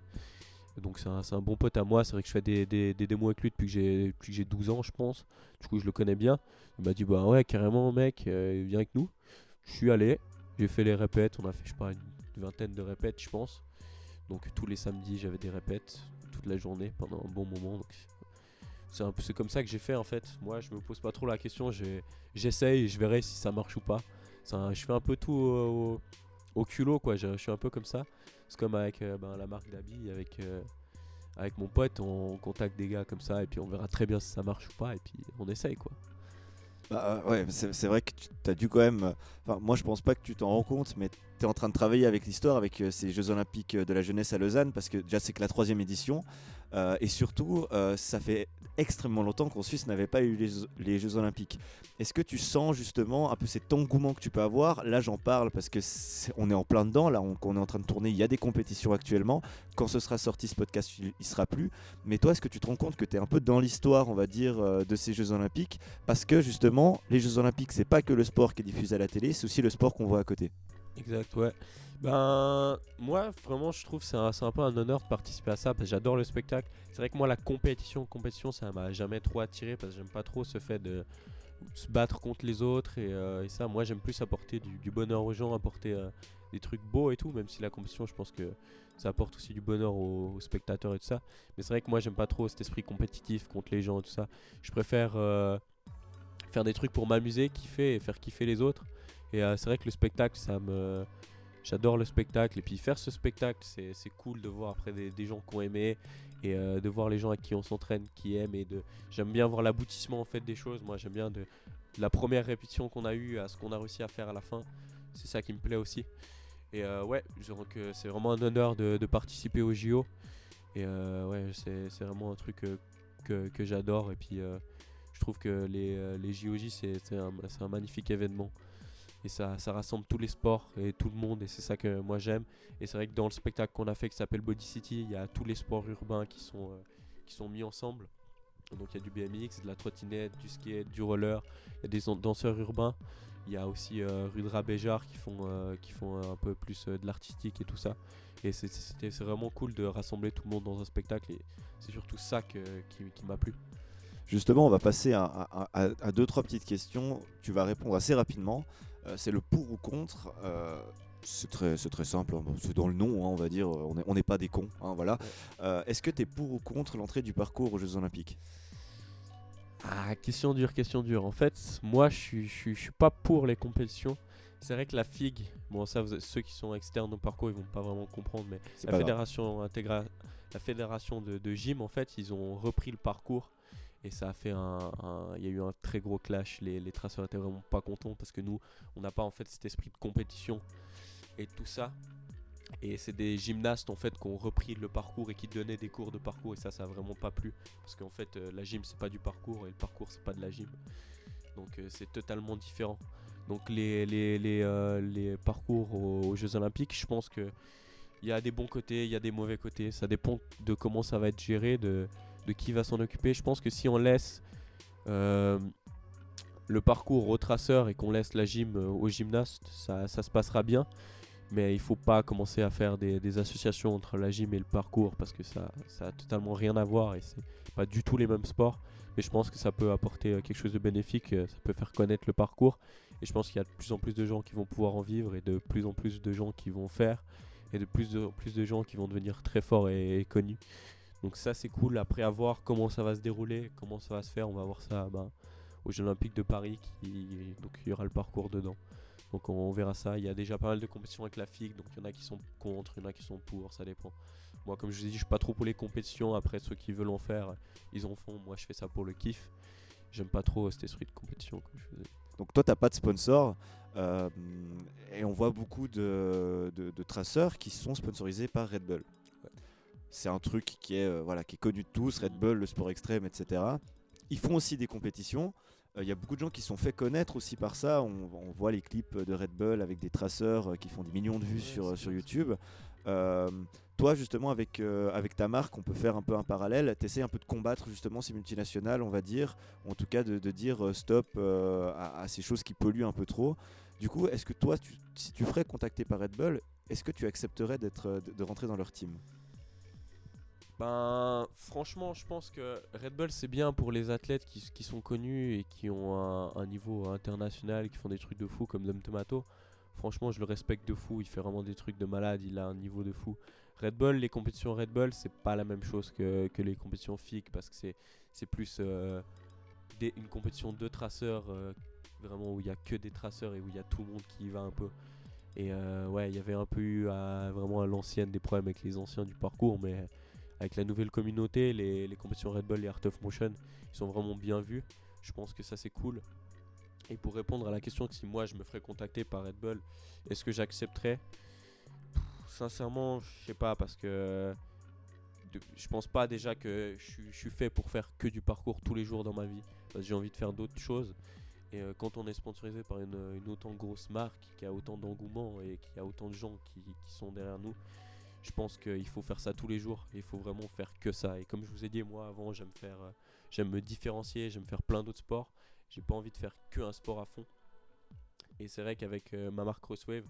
C: Donc c'est un, un bon pote à moi. C'est vrai que je fais des, des, des démos avec lui depuis que j'ai depuis que j'ai 12 ans, je pense. Du coup, je le connais bien. Il m'a dit bah ouais, carrément, mec, euh, viens avec nous. Je suis allé. J'ai fait les répètes. On a fait, je sais pas, une vingtaine de répètes, je pense. Donc tous les samedis, j'avais des répètes toute la journée pendant un bon moment. C'est comme ça que j'ai fait en fait. Moi, je me pose pas trop la question. J'essaye et je verrai si ça marche ou pas. Je fais un peu tout au, culot quoi. Je, je suis un peu comme ça. C'est comme avec euh, ben, la marque d'habits, avec euh, avec mon pote, on contacte des gars comme ça et puis on verra très bien si ça marche ou pas et puis on essaye quoi.
A: Bah, euh, ouais, c'est vrai que tu as dû quand même. euh, Enfin, moi, je pense pas que tu t'en rends compte, mais tu es en train de travailler avec l'histoire, avec euh, ces Jeux Olympiques de la jeunesse à Lausanne, parce que déjà, c'est que la troisième édition. Euh, et surtout, euh, ça fait extrêmement longtemps qu'en Suisse n'avait pas eu les, Jeux Olympiques. Est-ce que tu sens justement un peu cet engouement que tu peux avoir? Là, j'en parle parce que c'est- on est en plein dedans. Là, on, on est en train de tourner. Il y a des compétitions actuellement. Quand ce sera sorti, ce podcast, il, il sera plus. Mais toi, est-ce que tu te rends compte que tu es un peu dans l'histoire, on va dire, euh, de ces Jeux Olympiques? Parce que justement, les Jeux Olympiques, c'est pas que le sport qui est diffusé à la télé, c'est aussi le sport qu'on voit à côté.
C: Exact, ouais. Ben, moi, vraiment, je trouve c'est un, un peu un honneur de participer à ça parce que j'adore le spectacle. C'est vrai que moi, la compétition, compétition, ça m'a jamais trop attiré parce que j'aime pas trop ce fait de se battre contre les autres et, euh, ça, moi, j'aime plus apporter du, bonheur aux gens, apporter euh, des trucs beaux et tout, même si la compétition, je pense que ça apporte aussi du bonheur aux, aux spectateurs et tout ça. Mais c'est vrai que moi, j'aime pas trop cet esprit compétitif contre les gens et tout ça. Je préfère euh, faire des trucs pour m'amuser, kiffer et faire kiffer les autres. Et euh, c'est vrai que le spectacle. J'adore le spectacle. Et puis faire ce spectacle, c'est cool de voir après des, gens qui ont aimé et euh, de voir les gens avec qui on s'entraîne qui aiment. Et j'aime bien voir l'aboutissement en fait des choses. Moi, j'aime bien de, la première répétition qu'on a eue à ce qu'on a réussi à faire à la fin. C'est ça qui me plaît aussi. Et euh, ouais, c'est vraiment un honneur de, participer au JO. Et ouais, c'est vraiment un truc que, j'adore. Et puis je trouve que les, les JOJ, c'est un magnifique événement. Et ça, ça rassemble tous les sports et tout le monde. Et c'est ça que moi j'aime. Et c'est vrai que dans le spectacle qu'on a fait qui s'appelle Body City, il y a tous les sports urbains qui sont, euh, qui sont mis ensemble. Donc il y a du BMX, de la trottinette, du skate, du roller. Il y a des dan- danseurs urbains. Il y a aussi euh, Rudra Béjar qui font, euh, qui font un peu plus de l'artistique et tout ça. Et c'est vraiment cool de rassembler tout le monde dans un spectacle. Et c'est surtout ça que- qui, qui m'a plu.
A: Justement, on va passer à, à- à- à deux, trois petites questions. Tu vas répondre assez rapidement. Euh, c'est le pour ou contre. Euh, c'est très, c'est très simple, hein. c'est dans le nom, hein, on va dire. On n'est on n'est pas des cons, hein, voilà. Euh, Est-ce que tu es pour ou contre l'entrée du parcours aux Jeux Olympiques?
C: Ah, question dure, question dure. En fait, moi, je suis, je suis, je suis pas pour les compétitions. C'est vrai que la FIG, bon, ça, vous- ceux qui sont externes au parcours, ils vont pas vraiment comprendre, mais la fédération intégra- la fédération de, de gym, en fait, ils ont repris le parcours et ça a fait un, il y a eu un très gros clash. Les, les traceurs étaient vraiment pas contents parce que nous, on n'a pas en fait cet esprit de compétition et tout ça. Et c'est des gymnastes en fait qui ont repris le parcours et qui donnaient des cours de parcours et ça ça a vraiment pas plu parce qu'en fait euh, la gym c'est pas du parcours et le parcours c'est pas de la gym. Donc euh, c'est totalement différent. Donc les, les, les, euh, les parcours aux, Jeux Olympiques, je pense que il y a des bons côtés, il y a des mauvais côtés. Ça dépend de comment ça va être géré, de qui va s'en occuper. Je pense que si on laisse euh, le parcours aux traceurs et qu'on laisse la gym euh, aux gymnastes, ça, se passera bien. Mais il faut pas commencer à faire des, associations entre la gym et le parcours parce que ça, ça totalement rien à voir et c'est pas du tout les mêmes sports. Mais je pense que ça peut apporter euh, quelque chose de bénéfique, ça peut faire connaître le parcours. Et je pense qu'il y a de plus en plus de gens qui vont pouvoir en vivre et de plus en plus de gens qui vont faire et de plus en plus de gens qui vont devenir très forts et connus. Donc ça c'est cool. Après à voir comment ça va se dérouler, comment ça va se faire, on va voir ça ben, aux Jeux Olympiques de Paris. Qui, donc il y aura le parcours dedans. Donc on, verra ça. Il y a déjà pas mal de compétitions avec la FIG, donc il y en a qui sont contre, il y en a qui sont pour, ça dépend. Moi comme je vous ai dit, je suis pas trop pour les compétitions. Après ceux qui veulent en faire, ils en font. Moi je fais ça pour le kiff. J'aime pas trop cet esprit de compétition je.
A: Donc toi, tu pas de sponsor. euh, et on voit beaucoup de traceurs qui sont sponsorisés par Red Bull. C'est un truc qui est, euh, voilà, qui est connu de tous, Red Bull, le sport extrême, etc. Ils font aussi des compétitions. Euh, Il y a beaucoup de gens qui se sont fait connaître aussi par ça. On, on voit les clips de Red Bull avec des traceurs euh, qui font des millions de vues
C: Ouais,
A: sur, sur YouTube. Toi, justement, avec, avec ta marque, on peut faire un peu un parallèle. Tu essaies un peu de combattre justement ces multinationales, on va dire. En tout cas, de, de dire stop à, à ces choses qui polluent un peu trop. Du coup, est-ce que toi, tu- si tu ferais contacter par Red Bull, est-ce que tu accepterais d'être, de, de rentrer dans leur team?
C: Ben, franchement, je pense que Red Bull c'est bien pour les athlètes qui, qui sont connus et qui ont un, niveau international, qui font des trucs de fou comme Dom Tomato. Franchement, je le respecte de fou. Il fait vraiment des trucs de malade. Il a un niveau de fou. Red Bull, les compétitions Red Bull, c'est pas la même chose que, les compétitions FIG parce que c'est plus euh, une compétition de traceurs, euh, vraiment où il y a que des traceurs et où il y a tout le monde qui y va un peu. Et euh, ouais, il y avait un peu eu vraiment à l'ancienne des problèmes avec les anciens du parcours, mais avec la nouvelle communauté, les, compétitions Red Bull et Art of Motion, ils sont vraiment bien vus. Je pense que ça c'est cool. Et pour répondre à la question que si moi je me ferais contacter par Red Bull, est-ce que j'accepterais? Sincèrement, je sais pas parce que je pense pas déjà que je suis- fait pour faire que du parcours tous les jours dans ma vie. J'ai envie de faire d'autres choses. Et euh, quand on est sponsorisé par une, autant grosse marque qui a autant d'engouement et qui a autant de gens qui sont derrière nous, je pense qu'il faut faire ça tous les jours. Il faut vraiment faire que ça. Et comme je vous ai dit, moi avant, j'aime faire, euh, j'aime me différencier, j'aime faire plein d'autres sports. J'ai pas envie de faire que un sport à fond. Et c'est vrai qu'avec euh, ma marque Crosswave,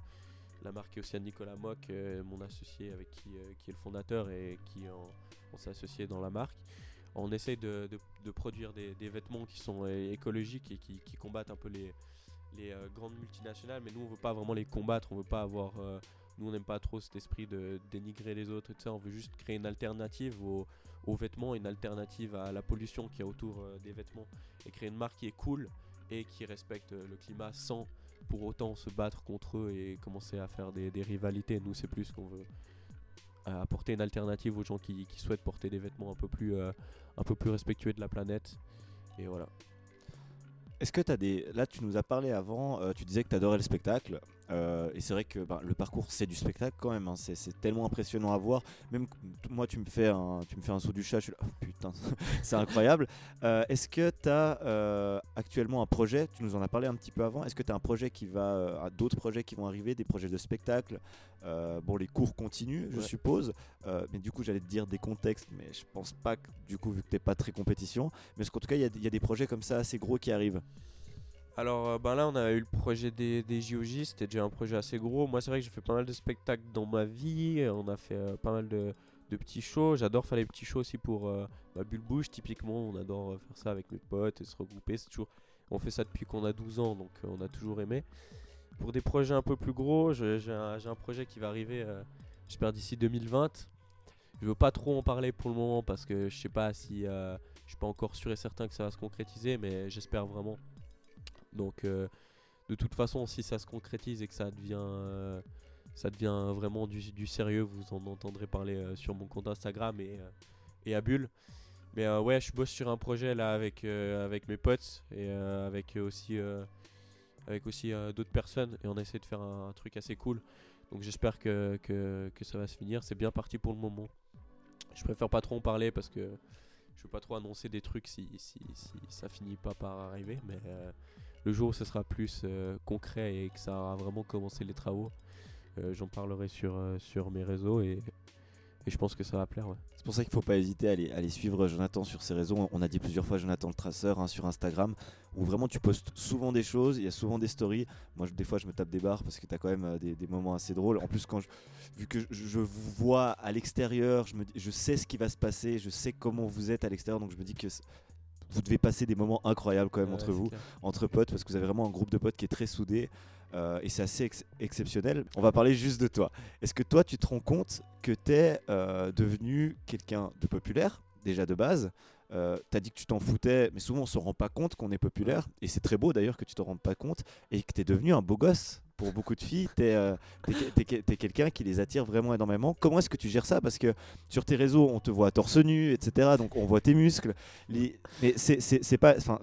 C: la marque est aussi à Nicolas Mock, euh, mon associé avec qui, qui est le fondateur et qui on s'est associé dans la marque. On essaye de, de- produire des, des vêtements qui sont écologiques et qui, combattent un peu les, les grandes multinationales, mais nous on veut pas vraiment les combattre, on veut pas avoir, nous on n'aime pas trop cet esprit de dénigrer les autres et tout ça, on veut juste créer une alternative aux, vêtements, une alternative à la pollution qu'il y a autour euh, des vêtements et créer une marque qui est cool et qui respecte euh, le climat sans pour autant se battre contre eux et commencer à faire des, rivalités. Nous, c'est plus qu'on veut euh, apporter une alternative aux gens qui, souhaitent porter des vêtements un peu plus, un peu plus respectueux de la planète. Et voilà.
A: Est-ce que tu as des. Là, tu nous as parlé avant, tu disais que tu adorais le spectacle. Euh, et c'est vrai que ben, le parcours, c'est du spectacle quand même. hein, c'est, tellement impressionnant à voir. Même moi, tu me fais un, tu me fais un saut du chat. Je suis là, oh, putain, c'est incroyable. Euh, est-ce que tu as actuellement un projet? Tu nous en as parlé un petit peu avant. Est-ce que tu as un projet qui va. euh, d'autres projets qui vont arriver, des projets de spectacle? Euh, Bon, les cours continuent, je
C: Ouais.
A: suppose. Euh, mais du coup, j'allais te dire des contextes, mais je pense pas que, du coup, vu que tu pas très compétition. Mais est-ce qu'en tout cas, il y, a- il y a des projets comme ça assez gros qui arrivent?
C: Alors euh, ben là on a eu le projet des, des JOJ, c'était déjà un projet assez gros. Moi c'est vrai que j'ai fait pas mal de spectacles dans ma vie, on a fait euh, pas mal de, petits shows. J'adore faire les petits shows aussi pour euh, bah, Bulle Bouge typiquement, on adore faire ça avec mes potes et se regrouper. On fait ça depuis qu'on a 12 ans donc on a toujours aimé. Pour des projets un peu plus gros, j'ai un, projet qui va arriver j'espère d'ici 2020. Je veux pas trop en parler pour le moment parce que je sais pas si je suis pas encore sûr et certain que ça va se concrétiser mais j'espère vraiment. Donc euh, de toute façon, si ça se concrétise et que ça devient, euh, ça devient vraiment du, sérieux, vous en entendrez parler euh, sur mon compte Instagram et, et à Bulle. Mais ouais, je bosse sur un projet là avec, avec mes potes et avec aussi, aussi d'autres personnes et on essaie de faire un, truc assez cool. Donc j'espère que, que, ça va se finir. C'est bien parti pour le moment. Je préfère pas trop en parler parce que je veux pas trop annoncer des trucs si, si, si ça finit pas par arriver. Mais le jour où ce sera plus euh, concret et que ça aura vraiment commencé les travaux, euh, j'en parlerai sur, euh, sur mes réseaux et, et je pense que ça va plaire. ouais.
A: C'est pour ça qu'il faut pas hésiter à aller, à suivre Jonathan sur ses réseaux. On a dit plusieurs fois Jonathan le traceur hein, sur Instagram, où vraiment tu postes souvent des choses, il y a souvent des stories. Moi, des fois, je me tape des barres parce que tu as quand même des, moments assez drôles. En plus, quand je, vu que je, vous vois à l'extérieur, je, me je sais ce qui va se passer, je sais comment vous êtes à l'extérieur, donc je me dis que vous devez passer des moments incroyables quand même
C: Ouais,
A: entre vous
C: clair.
A: entre potes parce que vous avez vraiment un groupe de potes qui est très soudé euh, et c'est assez ex- exceptionnel. On va parler juste de toi. Est-ce que toi tu te rends compte que tu es devenu quelqu'un de populaire déjà de base? Euh, T'as dit que tu t'en foutais, mais souvent on se rend pas compte qu'on est populaire et c'est très beau d'ailleurs que tu te rendes pas compte et que tu es devenu un beau gosse. Pour beaucoup de filles, tu es, quelqu'un qui les attire vraiment énormément. Comment est-ce que tu gères ça? Parce que sur tes réseaux, on te voit torse nu, etc. Donc on voit tes muscles. Les- Mais c'est pas. Enfin,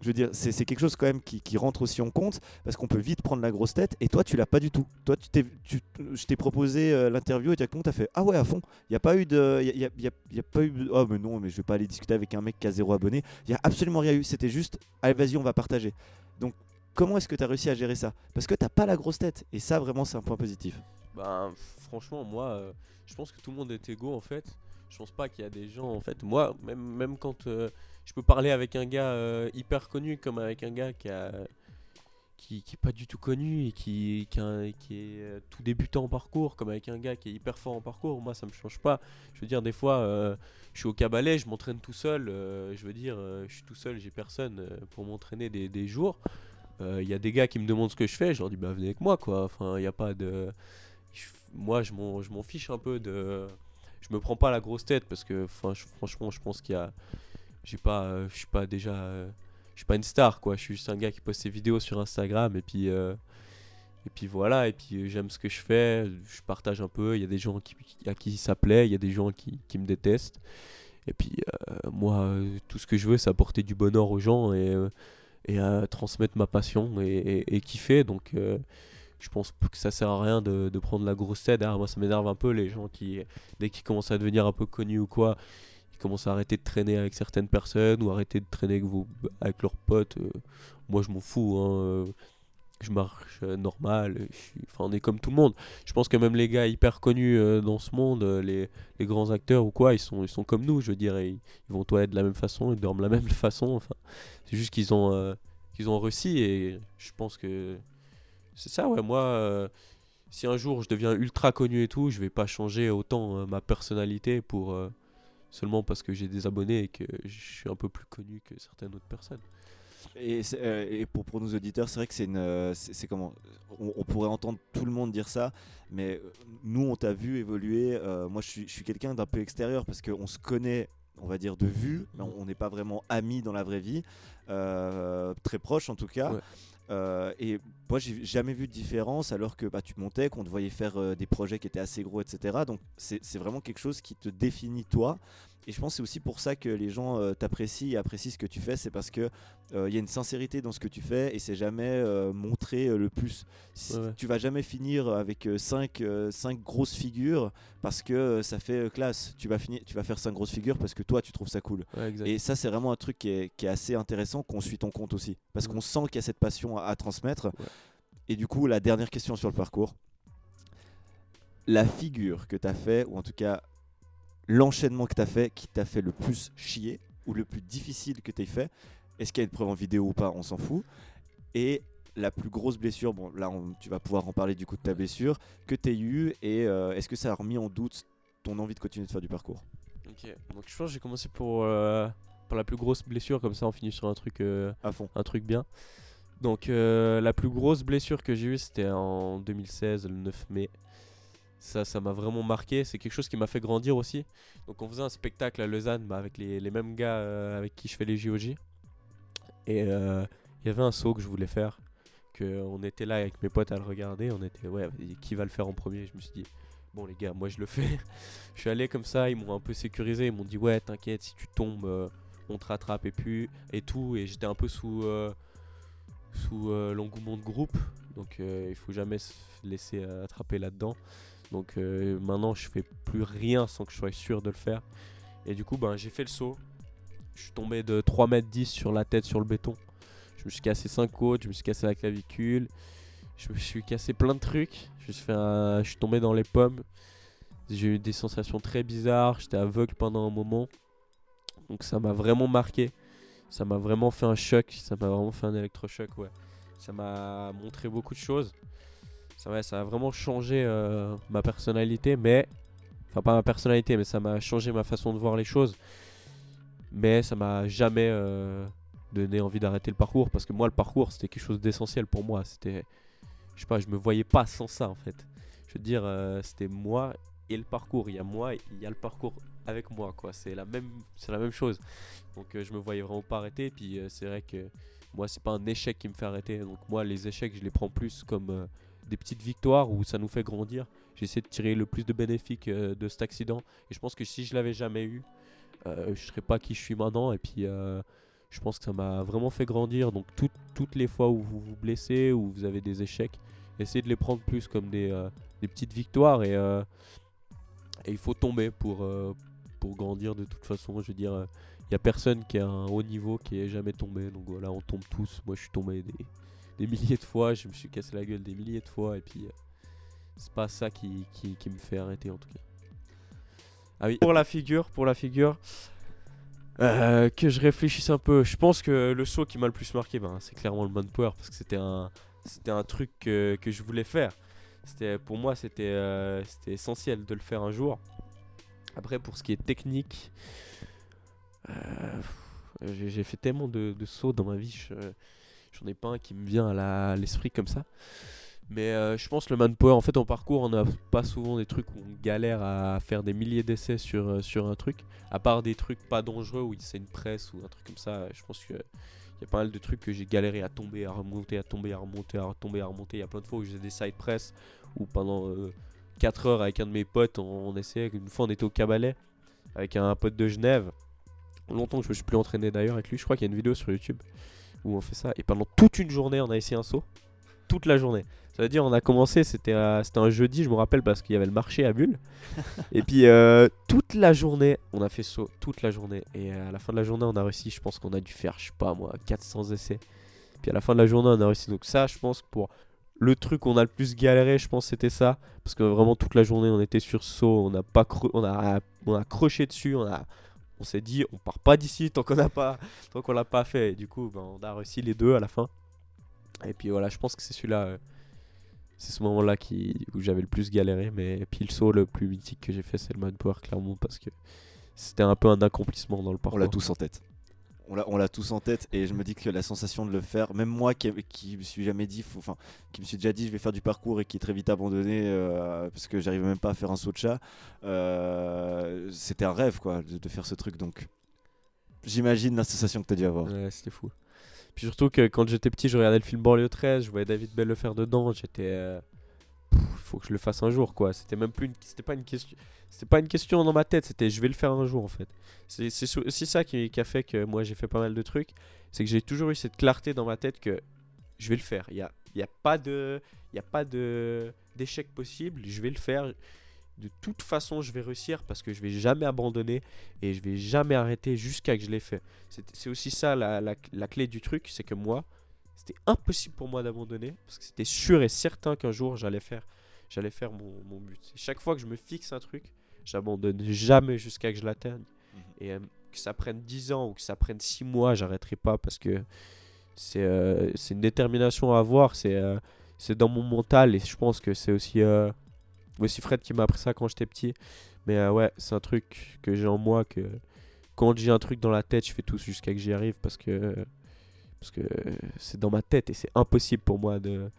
A: je veux dire, c'est quelque chose quand même qui, qui rentre aussi en compte parce qu'on peut vite prendre la grosse tête et toi tu l'as pas du tout. Toi tu tu- je t'ai proposé euh, l'interview et directement t'as fait ah ouais à fond. Il y a pas eu de, il y a, y y a pas eu oh mais non mais je vais pas aller discuter avec un mec qui a zéro abonné. Il y a absolument rien eu. C'était juste allez vas-y on va partager. Donc comment est-ce que tu as réussi à gérer ça? Parce que t'as pas la grosse tête et ça vraiment c'est un point positif.
C: Ben, franchement, moi, euh, je pense que tout le monde est égaux en fait. Je pense pas qu'il y a des gens en fait. Moi, même, même quand euh, je peux parler avec un gars euh, hyper connu comme avec un gars qui a qui, pas du tout connu et qui, est tout débutant en parcours, comme avec un gars qui est hyper fort en parcours, moi ça me change pas. Je veux dire, des fois, je suis au cabaret, je m'entraîne tout seul. je veux dire, je suis tout seul, j'ai personne pour m'entraîner des jours. Il y a des gars qui me demandent ce que je fais, je leur dis bah venez avec moi quoi. Enfin, il n'y a pas de. je- moi je m'en fiche un peu de. Je me prends pas la grosse tête parce que enfin, franchement, je pense qu'il y a. J'ai pas. euh, je suis pas déjà. euh, je suis pas une star quoi. Je suis juste un gars qui poste ses vidéos sur Instagram et puis. euh, et puis voilà, et puis euh, j'aime ce que je fais, je partage un peu. Il y a des gens qui, à qui ça plaît, il y a des gens qui, qui me détestent. Et puis euh, moi, euh, tout ce que je veux, c'est apporter du bonheur aux gens euh, et à transmettre ma passion et, kiffer. Donc euh, je pense que ça sert à rien de, prendre la grosse tête. Moi, ça m'énerve un peu les gens qui, dès qu'ils commencent à devenir un peu connus ou quoi, ils commencent à arrêter de traîner avec certaines personnes ou arrêter de traîner avec leurs potes. Euh, moi, je m'en fous. hein, euh, Je marche euh, normal. Enfin, on est comme tout le monde. Je pense que même les gars hyper connus euh, dans ce monde, euh, les, grands acteurs ou quoi, ils sont, ils sont comme nous. Je veux dire, ils, ils vont aux toilettes de la même façon, ils dorment de la même façon. Enfin, c'est juste qu'ils ont, qu'ils ont réussi et je pense que c'est ça, ouais. Moi, si un jour je deviens ultra connu et tout, je vais pas changer autant ma personnalité pour seulement parce que j'ai des abonnés et que je suis un peu plus connu que certaines autres personnes.
A: Et, euh, et pour, pour nos auditeurs, c'est vrai que c'est une. euh, C'est comment on, on pourrait entendre tout le monde dire ça, mais euh, nous, on t'a vu évoluer. euh, moi, je suis, je suis quelqu'un d'un peu extérieur parce qu'on se connaît, on va dire, de vue, mais on n'est pas vraiment amis dans la vraie vie, euh, très proches en tout cas.
C: Ouais.
A: Euh, et moi, j'ai jamais vu de différence alors que bah, tu montais, qu'on te voyait faire euh, des projets qui étaient assez gros, etc. Donc, c'est vraiment quelque chose qui te définit toi. Et je pense que c'est aussi pour ça que les gens euh, t'apprécient et apprécient ce que tu fais. C'est parce que euh, il y a une sincérité dans ce que tu fais et c'est jamais euh, montré le plus. Si-
C: Ouais, ouais.
A: Tu vas jamais finir avec 5 grosses figures parce que ça fait classe. Tu vas, finir, tu vas faire 5 grosses figures parce que toi, tu trouves ça cool.
C: Ouais.
A: Et ça, c'est vraiment un truc qui est, qui est assez intéressant qu'on suit ton compte aussi. Parce qu'on sent qu'il y a cette passion à, à transmettre. Et du coup, la dernière question sur le parcours. La figure que tu as fait, ou en tout cas l'enchaînement que tu as fait, qui t'a fait le plus chier, ou le plus difficile que tu aies fait, est-ce qu'il y a une preuve en vidéo ou pas? On s'en fout. Et la plus grosse blessure, bon là on- tu vas pouvoir en parler du coup de ta blessure, que tu as eu, et euh, est-ce que ça a remis en doute ton envie de continuer de faire du parcours?
C: Ok, donc je pense que j'ai commencé pour, euh, par la plus grosse blessure, comme ça on finit sur un truc, euh,
A: À fond.
C: un truc bien. Donc euh, la plus grosse blessure que j'ai eue c'était en 2016, le 9 mai. Ça, ça m'a vraiment marqué. C'est quelque chose qui m'a fait grandir aussi. Donc on faisait un spectacle à Lausanne bah, avec les, les mêmes gars euh, avec qui je fais les JOJ. Et euh, il y avait un saut que je voulais faire. Que on était là avec mes potes à le regarder. On était ouais, qui va le faire en premier? Je me suis dit bon les gars, moi je le fais. je suis allé comme ça. Ils m'ont un peu sécurisé. Ils m'ont dit ouais, t'inquiète, si tu tombes, euh, on te rattrape et puis et tout. Et j'étais un peu sous euh, sous l'engouement de groupe. Donc il faut jamais se laisser attraper là-dedans. Donc euh, maintenant je fais plus rien sans que je sois sûr de le faire. Et du coup ben, j'ai fait le saut. Je suis tombé de 3 mètres 10 sur la tête sur le béton. Je me suis cassé 5 côtes, je me suis cassé la clavicule. Je me suis cassé plein de trucs. Je suis, je suis tombé dans les pommes. J'ai eu des sensations très bizarres. J'étais aveugle pendant un moment. Donc ça m'a vraiment marqué. Ça m'a vraiment fait un choc. Ça m'a vraiment fait un électrochoc, ouais. Ça m'a montré beaucoup de choses. Ça, ouais, ça a vraiment changé euh, ma personnalité, mais... Enfin, pas ma personnalité, mais ça m'a changé ma façon de voir les choses. Mais ça m'a jamais euh, donné envie d'arrêter le parcours. Parce que moi, le parcours, c'était quelque chose d'essentiel pour moi. C'était... Je sais pas, je me voyais pas sans ça, en fait. Je veux dire, euh, c'était moi et le parcours. Il y a moi, il y a le parcours avec moi, quoi. C'est la même, c'est la même chose. Donc je me voyais vraiment pas arrêter. Et puis c'est vrai que moi, c'est pas un échec qui me fait arrêter. Donc moi, les échecs, je les prends plus comme des petites victoires où ça nous fait grandir. J'essaie de tirer le plus de bénéfiques euh, de cet accident. Et je pense que si je l'avais jamais eu, euh, je serais pas qui je suis maintenant. Et puis euh, je pense que ça m'a vraiment fait grandir. Donc toutes- les fois où vous vous blessez, où vous avez des échecs, essayez de les prendre plus comme des, petites victoires. Et, il faut tomber pour, pour grandir de toute façon. Je veux dire, il n'y a personne qui a un haut niveau qui est jamais tombé. Donc voilà, on tombe tous. Moi, je suis tombé des, des milliers de fois. Je me suis cassé la gueule des milliers de fois. Et puis, euh, c'est pas ça qui, qui, me fait arrêter en tout cas. Ah oui, pour la figure, pour la figure. euh, que je réfléchisse un peu. Je pense que le saut qui m'a le plus marqué, ben, c'est clairement le manpower parce que c'était un, c'était un truc que, que je voulais faire. C'était pour moi, c'était, euh, c'était essentiel de le faire un jour. Après, pour ce qui est technique, j'ai fait tellement de, sauts dans ma vie, j'en ai pas un qui me vient à l'esprit comme ça. Mais euh, je pense le manpower, en fait, en parcours, on n'a pas souvent des trucs où on galère à faire des milliers d'essais sur, euh, sur un truc. À part des trucs pas dangereux où c'est une presse ou un truc comme ça, je pense que. Il y a pas mal de trucs que j'ai galéré à tomber, à remonter, à tomber, à remonter, à tomber, à remonter. Il y a plein de fois où j'ai des side press où pendant 4 heures avec un de mes potes, on, on essayait. Une fois, on était au cabaret avec un pote de Genève. Longtemps que je me suis plus entraîné d'ailleurs avec lui. Je crois qu'il y a une vidéo sur YouTube où on fait ça. Et pendant toute une journée, on a essayé un saut. Toute la journée. Ça veut dire, on a commencé, c'était un jeudi, je me rappelle, parce qu'il y avait le marché à Bulle. et puis, euh, toute la journée, on a fait saut. Toute la journée. Et à la fin de la journée, on a réussi. Je pense qu'on a dû faire, je sais pas moi, 400 essais. Puis à la fin de la journée, on a réussi. Donc, ça, je pense que pour le truc qu'on a le plus galéré, je pense c'était ça. Parce que vraiment, toute la journée, on était sur saut. On a pas cre- on a, on a croché dessus. On a. On s'est dit, on part pas d'ici tant qu'on n'a pas, tant qu'on l'a pas fait. Et du coup, ben, on a réussi les deux à la fin. Et puis voilà, je pense que c'est celui-là, euh, c'est ce moment-là qui, où j'avais le plus galéré. Mais puis le saut le plus mythique que j'ai fait, c'est le Manpower, clairement, parce que c'était un peu un accomplissement dans le
A: On
C: parcours.
A: l'a tous en tête. On l'a, tous en tête et je me dis que la sensation de le faire, même moi qui, me suis jamais dit, enfin, qui me suis déjà dit je vais faire du parcours et qui est très vite abandonné euh, parce que j'arrivais même pas à faire un saut de chat, euh, c'était un rêve quoi de, faire ce truc donc j'imagine la sensation que tu as dû avoir.
C: C'était fou. Puis surtout que quand j'étais petit, je regardais le film Banlieue 13, je voyais David Bell le faire dedans, j'étais. euh, Il faut que je le fasse un jour, quoi. C'était même plus une... C'était pas une question. C'était pas une question dans ma tête, c'était je vais le faire un jour, en fait. C'est aussi ça qui, a fait que moi j'ai fait pas mal de trucs. C'est que j'ai toujours eu cette clarté dans ma tête que je vais le faire. Il y a, il y a pas de. Il y a pas de d'échec possible, je vais le faire. De toute façon, je vais réussir parce que je vais jamais abandonner et je vais jamais arrêter jusqu'à que je l'ai fait. C'est c'est aussi ça la, la- la clé du truc, c'est que moi, c'était impossible pour moi d'abandonner parce que c'était sûr et certain qu'un jour j'allais faire, j'allais faire mon, mon but. Et chaque fois que je me fixe un truc, j'abandonne jamais jusqu'à que je l'atteigne. Et euh, que ça prenne 10 ans ou que ça prenne 6 mois, j'arrêterai pas parce que c'est euh, c'est une détermination à avoir, c'est euh, c'est dans mon mental et je pense que c'est aussi, euh, aussi Fred qui m'a appris ça quand j'étais petit. Mais ouais, c'est un truc que j'ai en moi que quand j'ai un truc dans la tête, je fais tout jusqu'à que j'y arrive parce que parce que c'est dans ma tête et c'est impossible pour moi de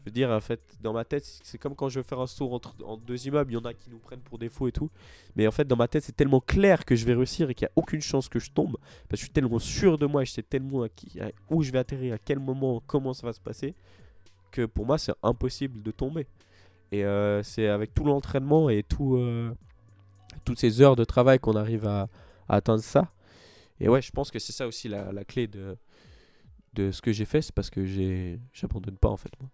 C: je veux dire en fait dans ma tête c'est comme quand je veux faire un saut entre, deux immeubles, il y en a qui nous prennent pour des faux et tout. Mais en fait dans ma tête c'est tellement clair que je vais réussir et qu'il n'y a aucune chance que je tombe parce que je suis tellement sûr de moi, et je sais tellement où je vais atterrir, à quel moment, comment ça va se passer que pour moi c'est impossible de tomber. Et euh, c'est avec tout l'entraînement et tout, euh, toutes ces heures de travail qu'on arrive à, atteindre ça. Et ouais, je pense que c'est ça aussi la clé de, de ce que j'ai fait, c'est parce que j'abandonne pas en fait moi.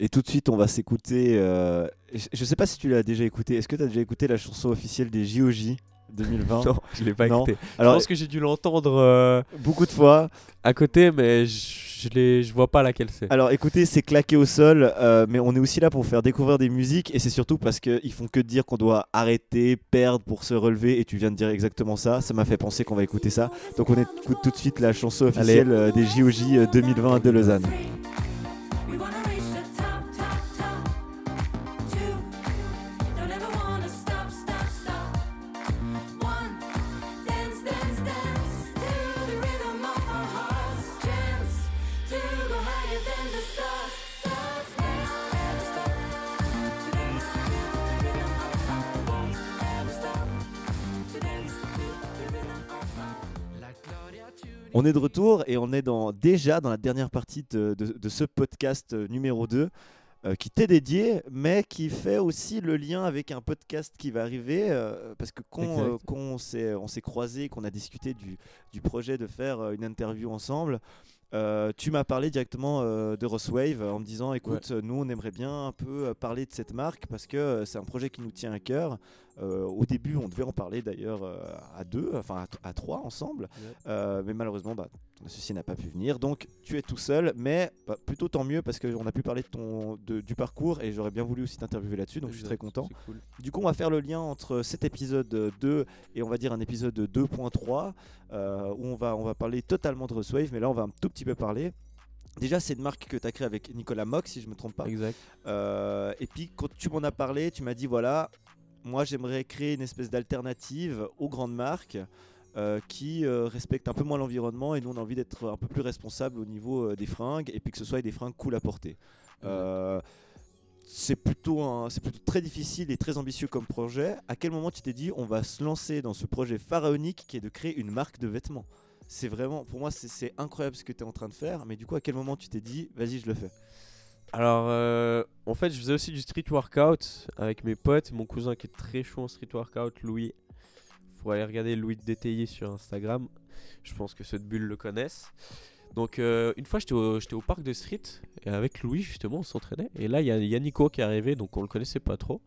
A: Et tout de suite, on va s'écouter. Euh... Je ne sais pas si tu l'as déjà écouté. Est-ce que tu as déjà écouté la chanson officielle des JOJ 2020
C: Non, je l'ai pas
A: Non.
C: écouté.
A: Alors,
C: je pense que j'ai dû l'entendre euh,
A: beaucoup de fois.
C: à côté, mais je je je vois pas laquelle c'est.
A: Alors écoutez, c'est claqué au sol, euh, mais on est aussi là pour faire découvrir des musiques et c'est surtout parce qu'ils font que dire qu'on doit arrêter, perdre pour se relever et tu viens de dire exactement ça. Ça m'a fait penser qu'on va écouter ça. Donc on écoute tout de suite la chanson officielle euh, des JOJ euh, 2020 de Lausanne. On est de retour et on est dans, déjà dans la dernière partie de, de- de ce podcast euh, numéro 2 euh, qui t'est dédié, mais qui fait aussi le lien avec un podcast qui va arriver euh, parce que quand, euh, on s'est on s'est croisés, qu'on a discuté du, du projet de faire une interview ensemble. tu m'as parlé directement de Rosswave en me disant écoute, nous on aimerait bien un peu parler de cette marque parce que c'est un projet qui nous tient à cœur. Euh, au début, on devait en parler d'ailleurs euh, à deux, enfin à, trois ensemble.
C: Ouais.
A: Euh, mais malheureusement, bah, ton associé n'a pas pu venir. Donc tu es tout seul, mais bah, plutôt tant mieux parce qu'on a pu parler de ton, de- du parcours et j'aurais bien voulu aussi t'interviewer là-dessus. Donc je suis très content.
C: cool.
A: Du coup, on va faire le lien entre cet épisode 2 et on va dire un épisode 2.3 euh, où on va, on va parler totalement de Roswave, mais là on va un tout petit peu parler. Déjà, c'est une marque que tu as créée avec Nicolas Mock, si je me trompe pas.
C: Exact.
A: Euh, et puis quand tu m'en as parlé, tu m'as dit voilà, moi j'aimerais créer une espèce d'alternative aux grandes marques euh, qui euh, respectent un peu moins l'environnement et nous on a envie d'être un peu plus responsable au niveau euh, des fringues et puis que ce soit des fringues cool à porter. C'est plutôt, c'est plutôt très difficile et très ambitieux comme projet. À quel moment tu t'es dit on va se lancer dans ce projet pharaonique qui est de créer une marque de vêtements? C'est vraiment, pour moi, c'est incroyable ce que tu es en train de faire. Mais du coup, à quel moment tu t'es dit vas-y, je le fais?
C: Alors, euh, en fait, je faisais aussi du street workout avec mes potes. Mon cousin qui est très chaud en street workout, Louis. Faut aller regarder Louis de DTI sur Instagram. Je pense que ceux de Bulle le connaissent. Donc, euh, une fois, j'étais au, au parc de street et avec Louis, justement, on s'entraînait. Et là, il y y a Nico qui est arrivé, donc on le connaissait pas trop.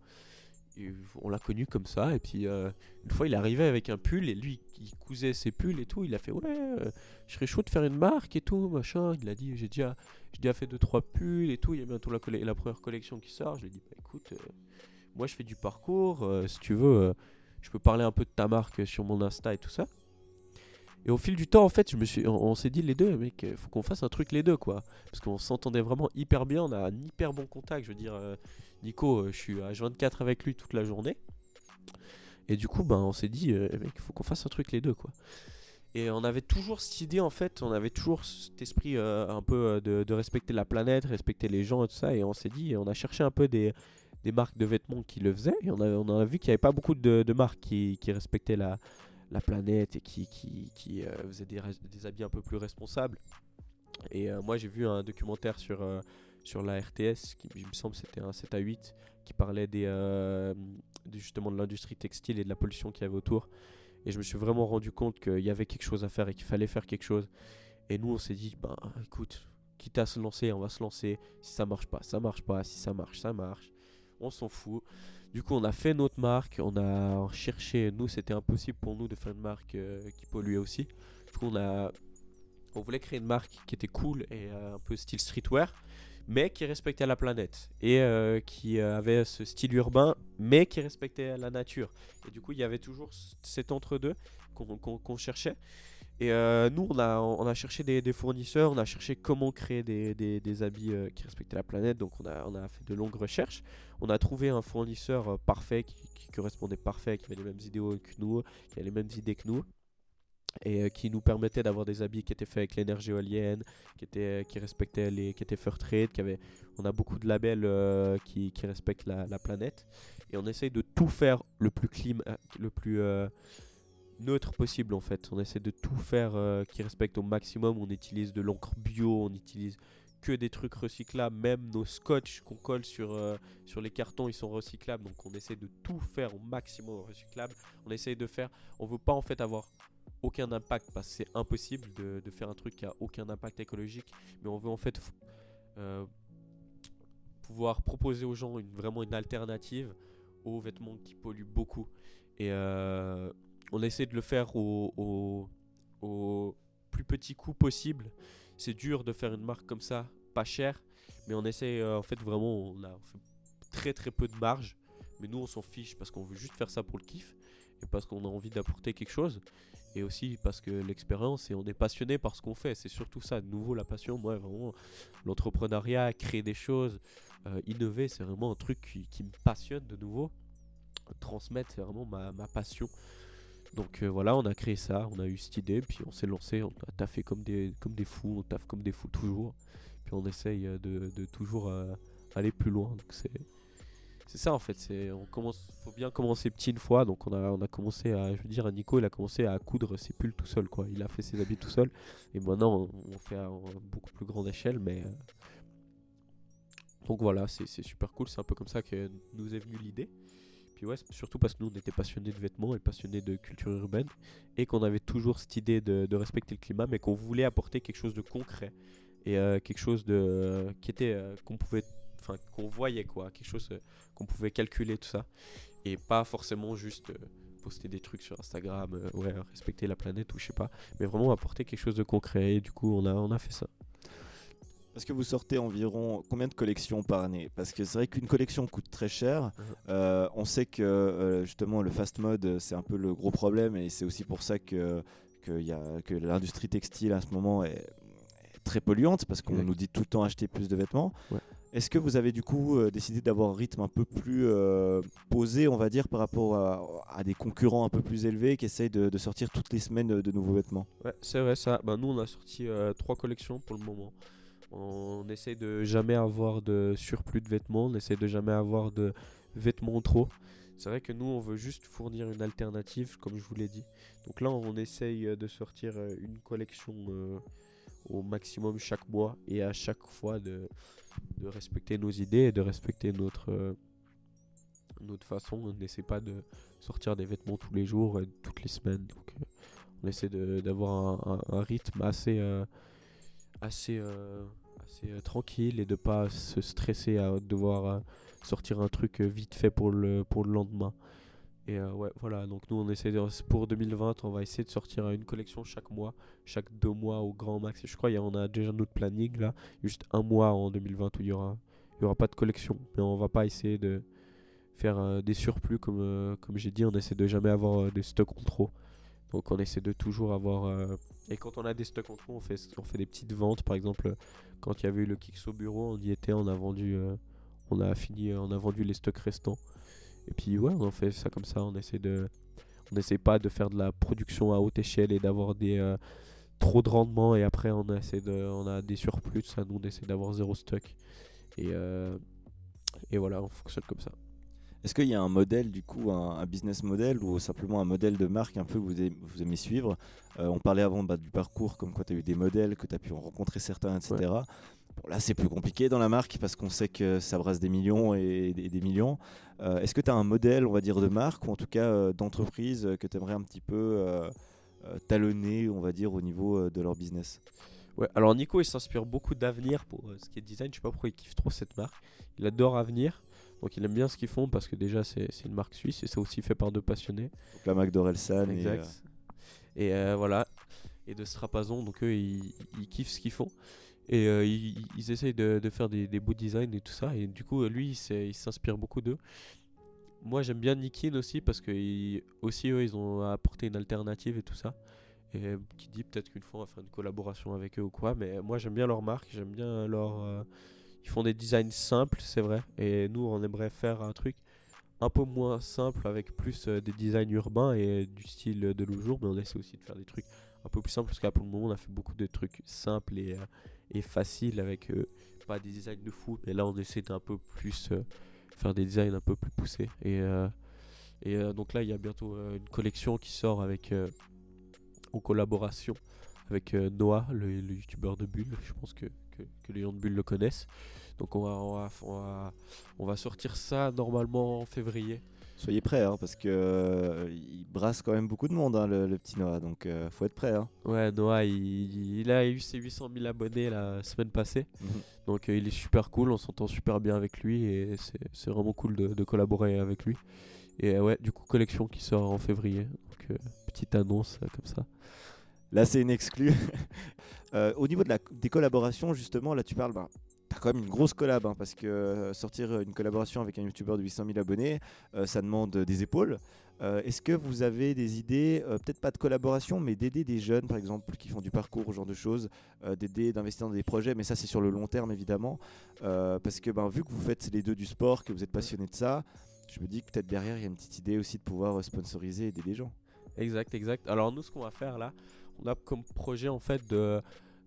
C: On l'a connu comme ça. Et puis, euh, une fois, il arrivé avec un pull et lui, il cousait ses pulls et tout. Il a fait Ouais, euh, je serais chaud de faire une marque et tout, machin. Il a dit J'ai déjà déjà fait 2-3 pulls et tout. Il y a bientôt la, la première collection qui sort. Je lui ai dit bah, écoute, euh, moi je fais du parcours. euh, si tu veux, je peux parler un peu de ta marque sur mon Insta et tout ça. Et au fil du temps, en fait, je me suis, on, s'est dit les deux, mec, euh, faut qu'on fasse un truc les deux, quoi. Parce qu'on s'entendait vraiment hyper bien. On a un hyper bon contact. Je veux dire, euh, Nico, euh, je suis à 24 avec lui toute la journée. Et du coup, ben, on s'est dit, euh, mec, faut qu'on fasse un truc les deux, quoi. Et on avait toujours cette idée, en fait, on avait toujours cet esprit un peu de, respecter la planète, respecter les gens et tout ça. Et on s'est dit, on a cherché un peu des, des marques de vêtements qui le faisaient. Et on a, vu qu'il n'y avait pas beaucoup de, marques qui respectaient la, la planète et qui, qui, qui euh, faisaient des, des habits un peu plus responsables. Et euh, moi, j'ai vu un documentaire sur, euh, sur la RTS, qui me semble c'était un 7 à 8, qui parlait des, de- justement de l'industrie textile et de la pollution qu'il y avait autour. Et je me suis vraiment rendu compte qu'il y avait quelque chose à faire et qu'il fallait faire quelque chose. Et nous, on s'est dit, ben écoute, quitte à se lancer, on va se lancer. Si ça marche pas, ça marche pas. Si ça marche, ça marche. On s'en fout. Du coup, on a fait notre marque. On a cherché. Nous, c'était impossible pour nous de faire une marque euh, qui polluait aussi. Du coup, on a. On voulait créer une marque qui était cool et euh, un peu style streetwear, mais qui respectait la planète et euh, qui euh, avait ce style urbain, mais qui respectait la nature. Et du coup, il y avait toujours cet entre-deux qu'on cherchait. Et euh, nous, on a, on a cherché des, fournisseurs, on a cherché comment créer des, des- des habits euh, qui respectaient la planète. Donc, on a, on a fait de longues recherches. On a trouvé un fournisseur euh, parfait, qui, correspondait parfait, qui avait les mêmes idéaux que nous, qui avait les mêmes idées que nous. Et qui nous permettait d'avoir des habits qui étaient faits avec l'énergie éolienne, qui, étaient, qui respectaient les, qui étaient fair trade, qui avaient, on a beaucoup de labels qui, respectent la, la planète. Et on essaye de tout faire le plus euh, le plus neutre possible en fait. On essaie de tout faire euh, qui respecte au maximum. On utilise de l'encre bio, on utilise que des trucs recyclables. Même nos scotch qu'on colle sur, euh, les cartons, ils sont recyclables. Donc on essaie de tout faire au maximum recyclable. On essaye de faire. On veut pas en fait avoir aucun impact parce que c'est impossible de, faire un truc qui a aucun impact écologique. Mais on veut en fait euh, pouvoir proposer aux gens une, vraiment une alternative aux vêtements qui polluent beaucoup. Et euh, on essaie de le faire au, plus petit coût possible. C'est dur de faire une marque comme ça, pas cher, mais on essaie euh, en fait vraiment, on a très très peu de marge, mais nous on s'en fiche parce qu'on veut juste faire ça pour le kiff et parce qu'on a envie d'apporter quelque chose et aussi parce que l'expérience et on est passionné par ce qu'on fait. C'est surtout ça, de nouveau la passion. Moi vraiment, l'entrepreneuriat, créer des choses, euh, innover, c'est vraiment un truc qui, me passionne de nouveau. Transmettre, c'est vraiment ma passion. Donc euh, voilà, on a créé ça, on a eu cette idée, puis on s'est lancé, on a taffé comme des, comme des fous, on taffe comme des fous toujours. Puis on essaye euh, de, toujours euh, aller plus loin. Donc c'est c'est ça en fait, c'est faut bien commencer petit une fois. Donc on a on a commencé à je veux dire Nico, il a commencé à coudre ses pulls tout seul quoi. Il a fait ses habits tout seul et maintenant on, fait à, beaucoup plus grande échelle mais donc voilà, c'est super cool, c'est un peu comme ça que nous est venue l'idée. Surtout parce que nous on était passionnés de vêtements et passionnés de culture urbaine et qu'on avait toujours cette idée de, respecter le climat mais qu'on voulait apporter quelque chose de concret et euh, quelque chose de qui était euh, qu'on pouvait enfin qu'on voyait quoi, quelque chose euh, qu'on pouvait calculer tout ça et pas forcément juste euh, poster des trucs sur Instagram, euh, ouais, respecter la planète ou je sais pas, mais vraiment apporter quelque chose de concret et du coup on a on a fait ça.
A: Parce que vous sortez environ combien de collections par année? Parce que c'est vrai qu'une collection coûte très cher. Euh, on sait que euh, justement le fast mode euh, c'est un peu le gros problème et c'est aussi pour ça que, que, y a- que l'industrie textile à ce moment est, est très polluante parce qu'on nous dit tout le temps acheter plus de vêtements.
C: Ouais.
A: Est-ce que vous avez du coup euh, décidé d'avoir un rythme un peu plus euh, posé, on va dire, par rapport à, à des concurrents un peu plus élevés qui essayent de, de sortir toutes les semaines de nouveaux vêtements?
C: Ouais, c'est vrai ça. Ben, nous, on a sorti euh, trois collections pour le moment. On essaie de jamais avoir de surplus de vêtements, on essaie de jamais avoir de vêtements trop. C'est vrai que nous, on veut juste fournir une alternative, comme je vous l'ai dit. Donc là, on essaye euh, de sortir euh, une collection euh, au maximum chaque mois et à chaque fois de, respecter nos idées et de respecter notre, façon. On n'essaie pas de sortir des vêtements tous les jours, et toutes les semaines. Donc, on essaie d'avoir un, rythme assez, assez, assez euh, tranquille et de pas se stresser à devoir euh, sortir un truc euh, vite fait pour le, pour le lendemain. Et ouais, voilà, donc nous on essaie pour 2020, on va essayer de sortir une collection chaque mois, chaque deux mois au grand max. Et je crois qu'on a déjà notre planning là, juste un mois en 2020 où il y aura, y aura pas de collection. Mais on va pas essayer de faire des surplus comme, comme j'ai dit, on essaie de jamais avoir des stocks en trop. Donc on essaie de toujours avoir. euh, Et quand on a des stocks en trop, on fait, des petites ventes. Par exemple, quand il y avait eu le Kicks au bureau, on y était, on a vendu, euh, on a fini, euh, on a vendu les stocks restants. Et puis ouais, on fait ça comme ça. On essaie de, on essaie pas de faire de la production à haute échelle et d'avoir trop de rendement. Et après on essaie de, on a des surplus. Nous on essaie d'avoir zéro stock. Et voilà, on fonctionne comme ça.
A: Est-ce qu'il y a un modèle, du coup, un, un business model ou simplement un modèle de marque un peu que vous aimez, vous aimez suivre? Euh, On parlait avant bah, du parcours, comme quoi tu as eu des modèles, que tu as pu en rencontrer certains, etc. Bon, là, c'est plus compliqué dans la marque parce qu'on sait que ça brasse des millions et des, des millions. Euh, Est-ce que tu as un modèle, on va dire, de marque ou en tout cas euh, d'entreprise que tu aimerais un petit peu talonner, on va dire, au niveau de leur business?
C: Ouais, alors Nico il s'inspire beaucoup d'Avenir pour ce qui est design. Je sais pas pourquoi il kiffe trop cette marque. Il adore Avenir. Donc il aime bien ce qu'ils font parce que déjà c'est une marque suisse et c'est aussi fait par deux passionnés.
A: Donc, La marque d'Orelsan. et,
C: Exact.
A: euh,
C: Et euh, voilà. Et de Strapazon, donc eux ils, ils kiffent ce qu'ils font. Et euh, ils, ils essayent de, de faire des, des beaux designs et tout ça. Et du coup, lui il s'inspire beaucoup d'eux. Moi j'aime bien Nikin aussi parce que ils- aussi eux ils ont apporté une alternative et tout ça. Et qui dit peut-être qu'une fois on va faire une collaboration avec eux ou quoi. Mais moi j'aime bien leur marque, j'aime bien leur. Ils font des designs simples, c'est vrai. Et nous on aimerait faire un truc un peu moins simple avec plus euh, des designs urbains et du style de nos jours. Mais on essaie aussi de faire des trucs un peu plus simples parce qu'à pour le moment on a fait beaucoup de trucs simples et, euh, faciles avec euh, pas des designs de fou. Mais là on essaie d'un peu plus faire des designs un peu plus poussés. Et, donc là il y a bientôt une collection qui sort avec en collaboration avec Noah, le, le youtubeur de Bulle. Je pense que, que, que les gens de Bulle le connaissent. Donc on va, on va, on va, on va sortir ça normalement en février.
A: Soyez prêts, hein, parce que euh, il brasse quand même beaucoup de monde, hein, le, le petit Noah. Donc, euh, faut être prêt. hein.
C: Ouais, Noah, il, il a eu ses 800 000 abonnés la semaine passée.
A: Mhm.
C: Donc euh, il est super cool, on s'entend super bien avec lui et c'est c'est vraiment cool de, de collaborer avec lui. Et euh, ouais, du coup, collection qui sort en février. Donc petite annonce comme ça.
A: Là, c'est une exclue. Euh, au niveau de la, des collaborations, justement, là, tu parles. Ben, T'as quand même une grosse collab, hein, parce que euh, sortir une collaboration avec un youtubeur de 800 000 abonnés, euh, ça demande des épaules. Euh, Est-ce que vous avez des idées, euh, peut-être pas de collaboration, mais d'aider des jeunes, par exemple, qui font du parcours, ce genre de choses, euh, d'aider, d'investir dans des projets, mais ça c'est sur le long terme évidemment, Euh, parce que ben, vu que vous faites les deux du sport, que vous êtes passionné de ça, je me dis que peut-être derrière il y a une petite idée aussi de pouvoir euh, sponsoriser et aider des gens.
C: Exact, exact. Alors nous, ce qu'on va faire là, on a comme projet en fait de,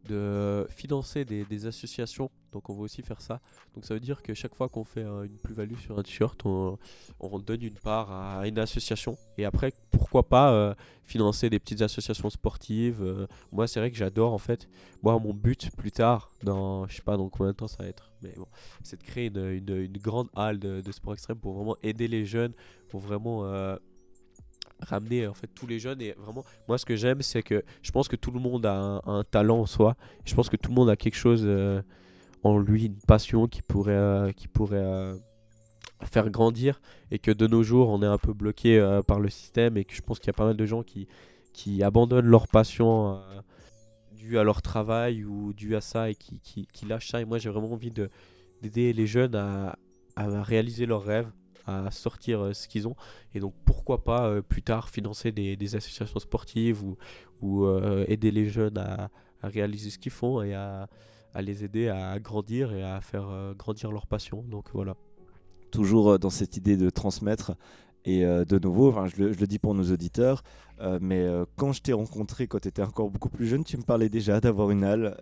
C: de financer des, associations. Donc on va aussi faire ça. Donc ça veut dire que chaque fois qu'on fait une plus-value sur un t-shirt, on, on donne une part à une association. Et après, pourquoi pas euh, financer des petites associations sportives. euh. moi, c'est vrai que j'adore en fait. Moi, mon but plus tard, dans je sais pas dans combien de temps ça va être, mais bon, c'est de créer une, une- une grande halle de, de sport extrême pour vraiment aider les jeunes, pour vraiment euh, ramener en fait tous les jeunes et vraiment moi ce que j'aime c'est que je pense que tout le monde a un, talent en soi. Je pense que tout le monde a quelque chose euh, en lui une passion qui pourrait euh, qui pourrait euh, faire grandir et que de nos jours on est un peu bloqué par le système et que je pense qu'il y a pas mal de gens qui qui abandonnent leur passion due à leur travail ou due à ça et qui, qui, qui lâchent ça. Et moi j'ai vraiment envie de d'aider les jeunes à, à réaliser leurs rêves à sortir euh, ce qu'ils ont et donc pourquoi pas euh, plus tard financer des, associations sportives ou, euh, aider les jeunes à, réaliser ce qu'ils font et à, à les aider à grandir et à faire grandir leur passion. Donc voilà.
A: toujours dans cette idée de transmettre. Et euh, de nouveau, enfin, je, le, je le dis pour nos auditeurs, euh, mais euh, quand je t'ai rencontré, quand tu étais encore beaucoup plus jeune, tu me parlais déjà d'avoir une halle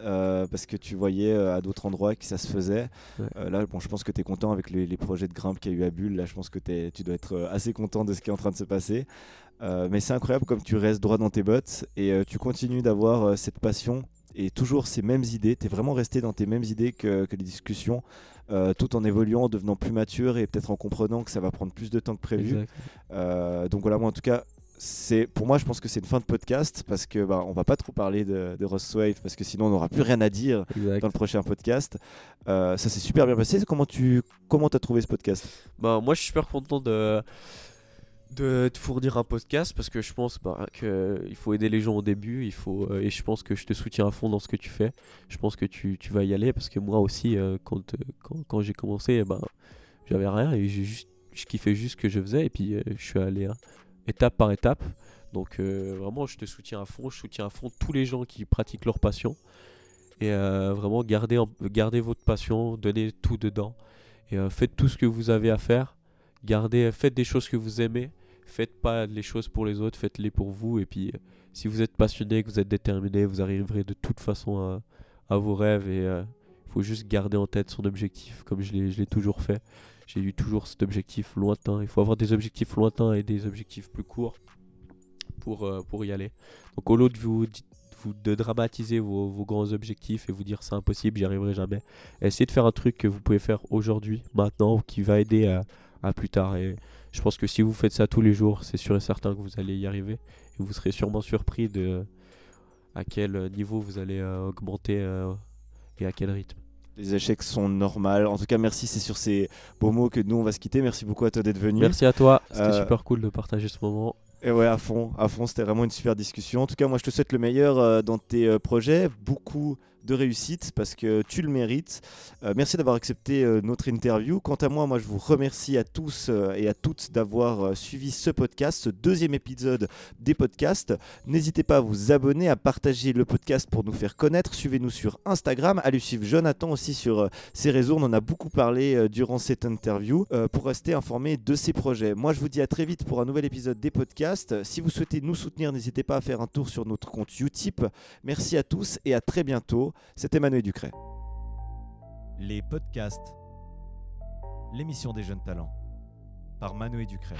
A: parce que tu voyais à d'autres endroits que ça se faisait.
C: Ouais.
A: Là, bon, je pense que tu es content avec les, les projets de grimpe qu'il y a eu à Bulle. Là, je pense que tu dois être assez content de ce qui est en train de se passer. Mais c'est incroyable comme tu restes droit dans tes bottes et tu continues d'avoir cette passion et toujours ces mêmes idées. Tu es vraiment resté dans tes mêmes idées que, que les discussions, euh, tout en évoluant, en devenant plus mature et peut-être en comprenant que ça va prendre plus de temps que prévu. Euh, donc voilà, moi en tout cas, c'est pour moi, je pense que c'est une fin de podcast parce que bah, on va pas trop parler de, de Ross Wave parce que sinon on n'aura plus rien à dire
C: Exact.
A: dans le prochain podcast. Euh, ça s'est super bien passé. Comment tu comment as trouvé ce podcast?
C: Bah, moi, je suis super content de, de te fournir un podcast parce que je pense bah, qu'il faut aider les gens au début. Il faut, euh, et je pense que je te soutiens à fond dans ce que tu fais. Je pense que tu, tu vas y aller parce que moi aussi, euh, quand, euh, quand, quand j'ai commencé, eh ben, j'avais rien et juste, je kiffais juste ce que je faisais. Et puis, je suis allé hein, étape par étape. Donc, vraiment, je te soutiens à fond. Je soutiens à fond tous les gens qui pratiquent leur passion. Et vraiment, gardez, gardez votre passion, donnez tout dedans. Et faites tout ce que vous avez à faire. Gardez, faites des choses que vous aimez. Faites pas les choses pour les autres, faites-les pour vous. Et puis, euh, si vous êtes passionné, que vous êtes déterminé, vous arriverez de toute façon à, vos rêves. Et il faut juste garder en tête son objectif, comme je l'ai toujours fait. J'ai eu toujours cet objectif lointain. Il faut avoir des objectifs lointains et des objectifs plus courts pour, euh, pour y aller. Donc, au lieu de vous, de dramatiser vos, grands objectifs et vous dire c'est impossible, j'y arriverai jamais, essayez de faire un truc que vous pouvez faire aujourd'hui, maintenant, qui va aider à, plus tard. Je pense que si vous faites ça tous les jours, c'est sûr et certain que vous allez y arriver. Et vous serez sûrement surpris de à quel niveau vous allez euh, augmenter euh, et à quel rythme.
A: Les échecs sont normaux. En tout cas, merci. C'est sur ces beaux mots que nous on va se quitter. Merci beaucoup à toi d'être venu.
C: Merci à toi, c'était
A: Euh,
C: super cool de partager ce moment.
A: Et ouais, à fond, à fond, c'était vraiment une super discussion. En tout cas, moi, je te souhaite le meilleur dans tes projets, beaucoup de réussite parce que tu le mérites. Euh, merci d'avoir accepté euh, notre interview. Quant à moi, moi, je vous remercie à tous euh, et à toutes d'avoir suivi ce podcast, ce deuxième épisode des podcasts. N'hésitez pas à vous abonner, à partager le podcast pour nous faire connaître. Suivez-nous sur Instagram, lui suivre Jonathan aussi sur ses réseaux. On en a beaucoup parlé durant cette interview pour rester informé de ses projets. Moi, je vous dis à très vite pour un nouvel épisode des podcasts. Si vous souhaitez nous soutenir, n'hésitez pas à faire un tour sur notre compte Utip. Merci à tous et à très bientôt. C'était Manuel Ducret.
B: Les podcasts. L'émission des jeunes talents. Par Manoé Ducret.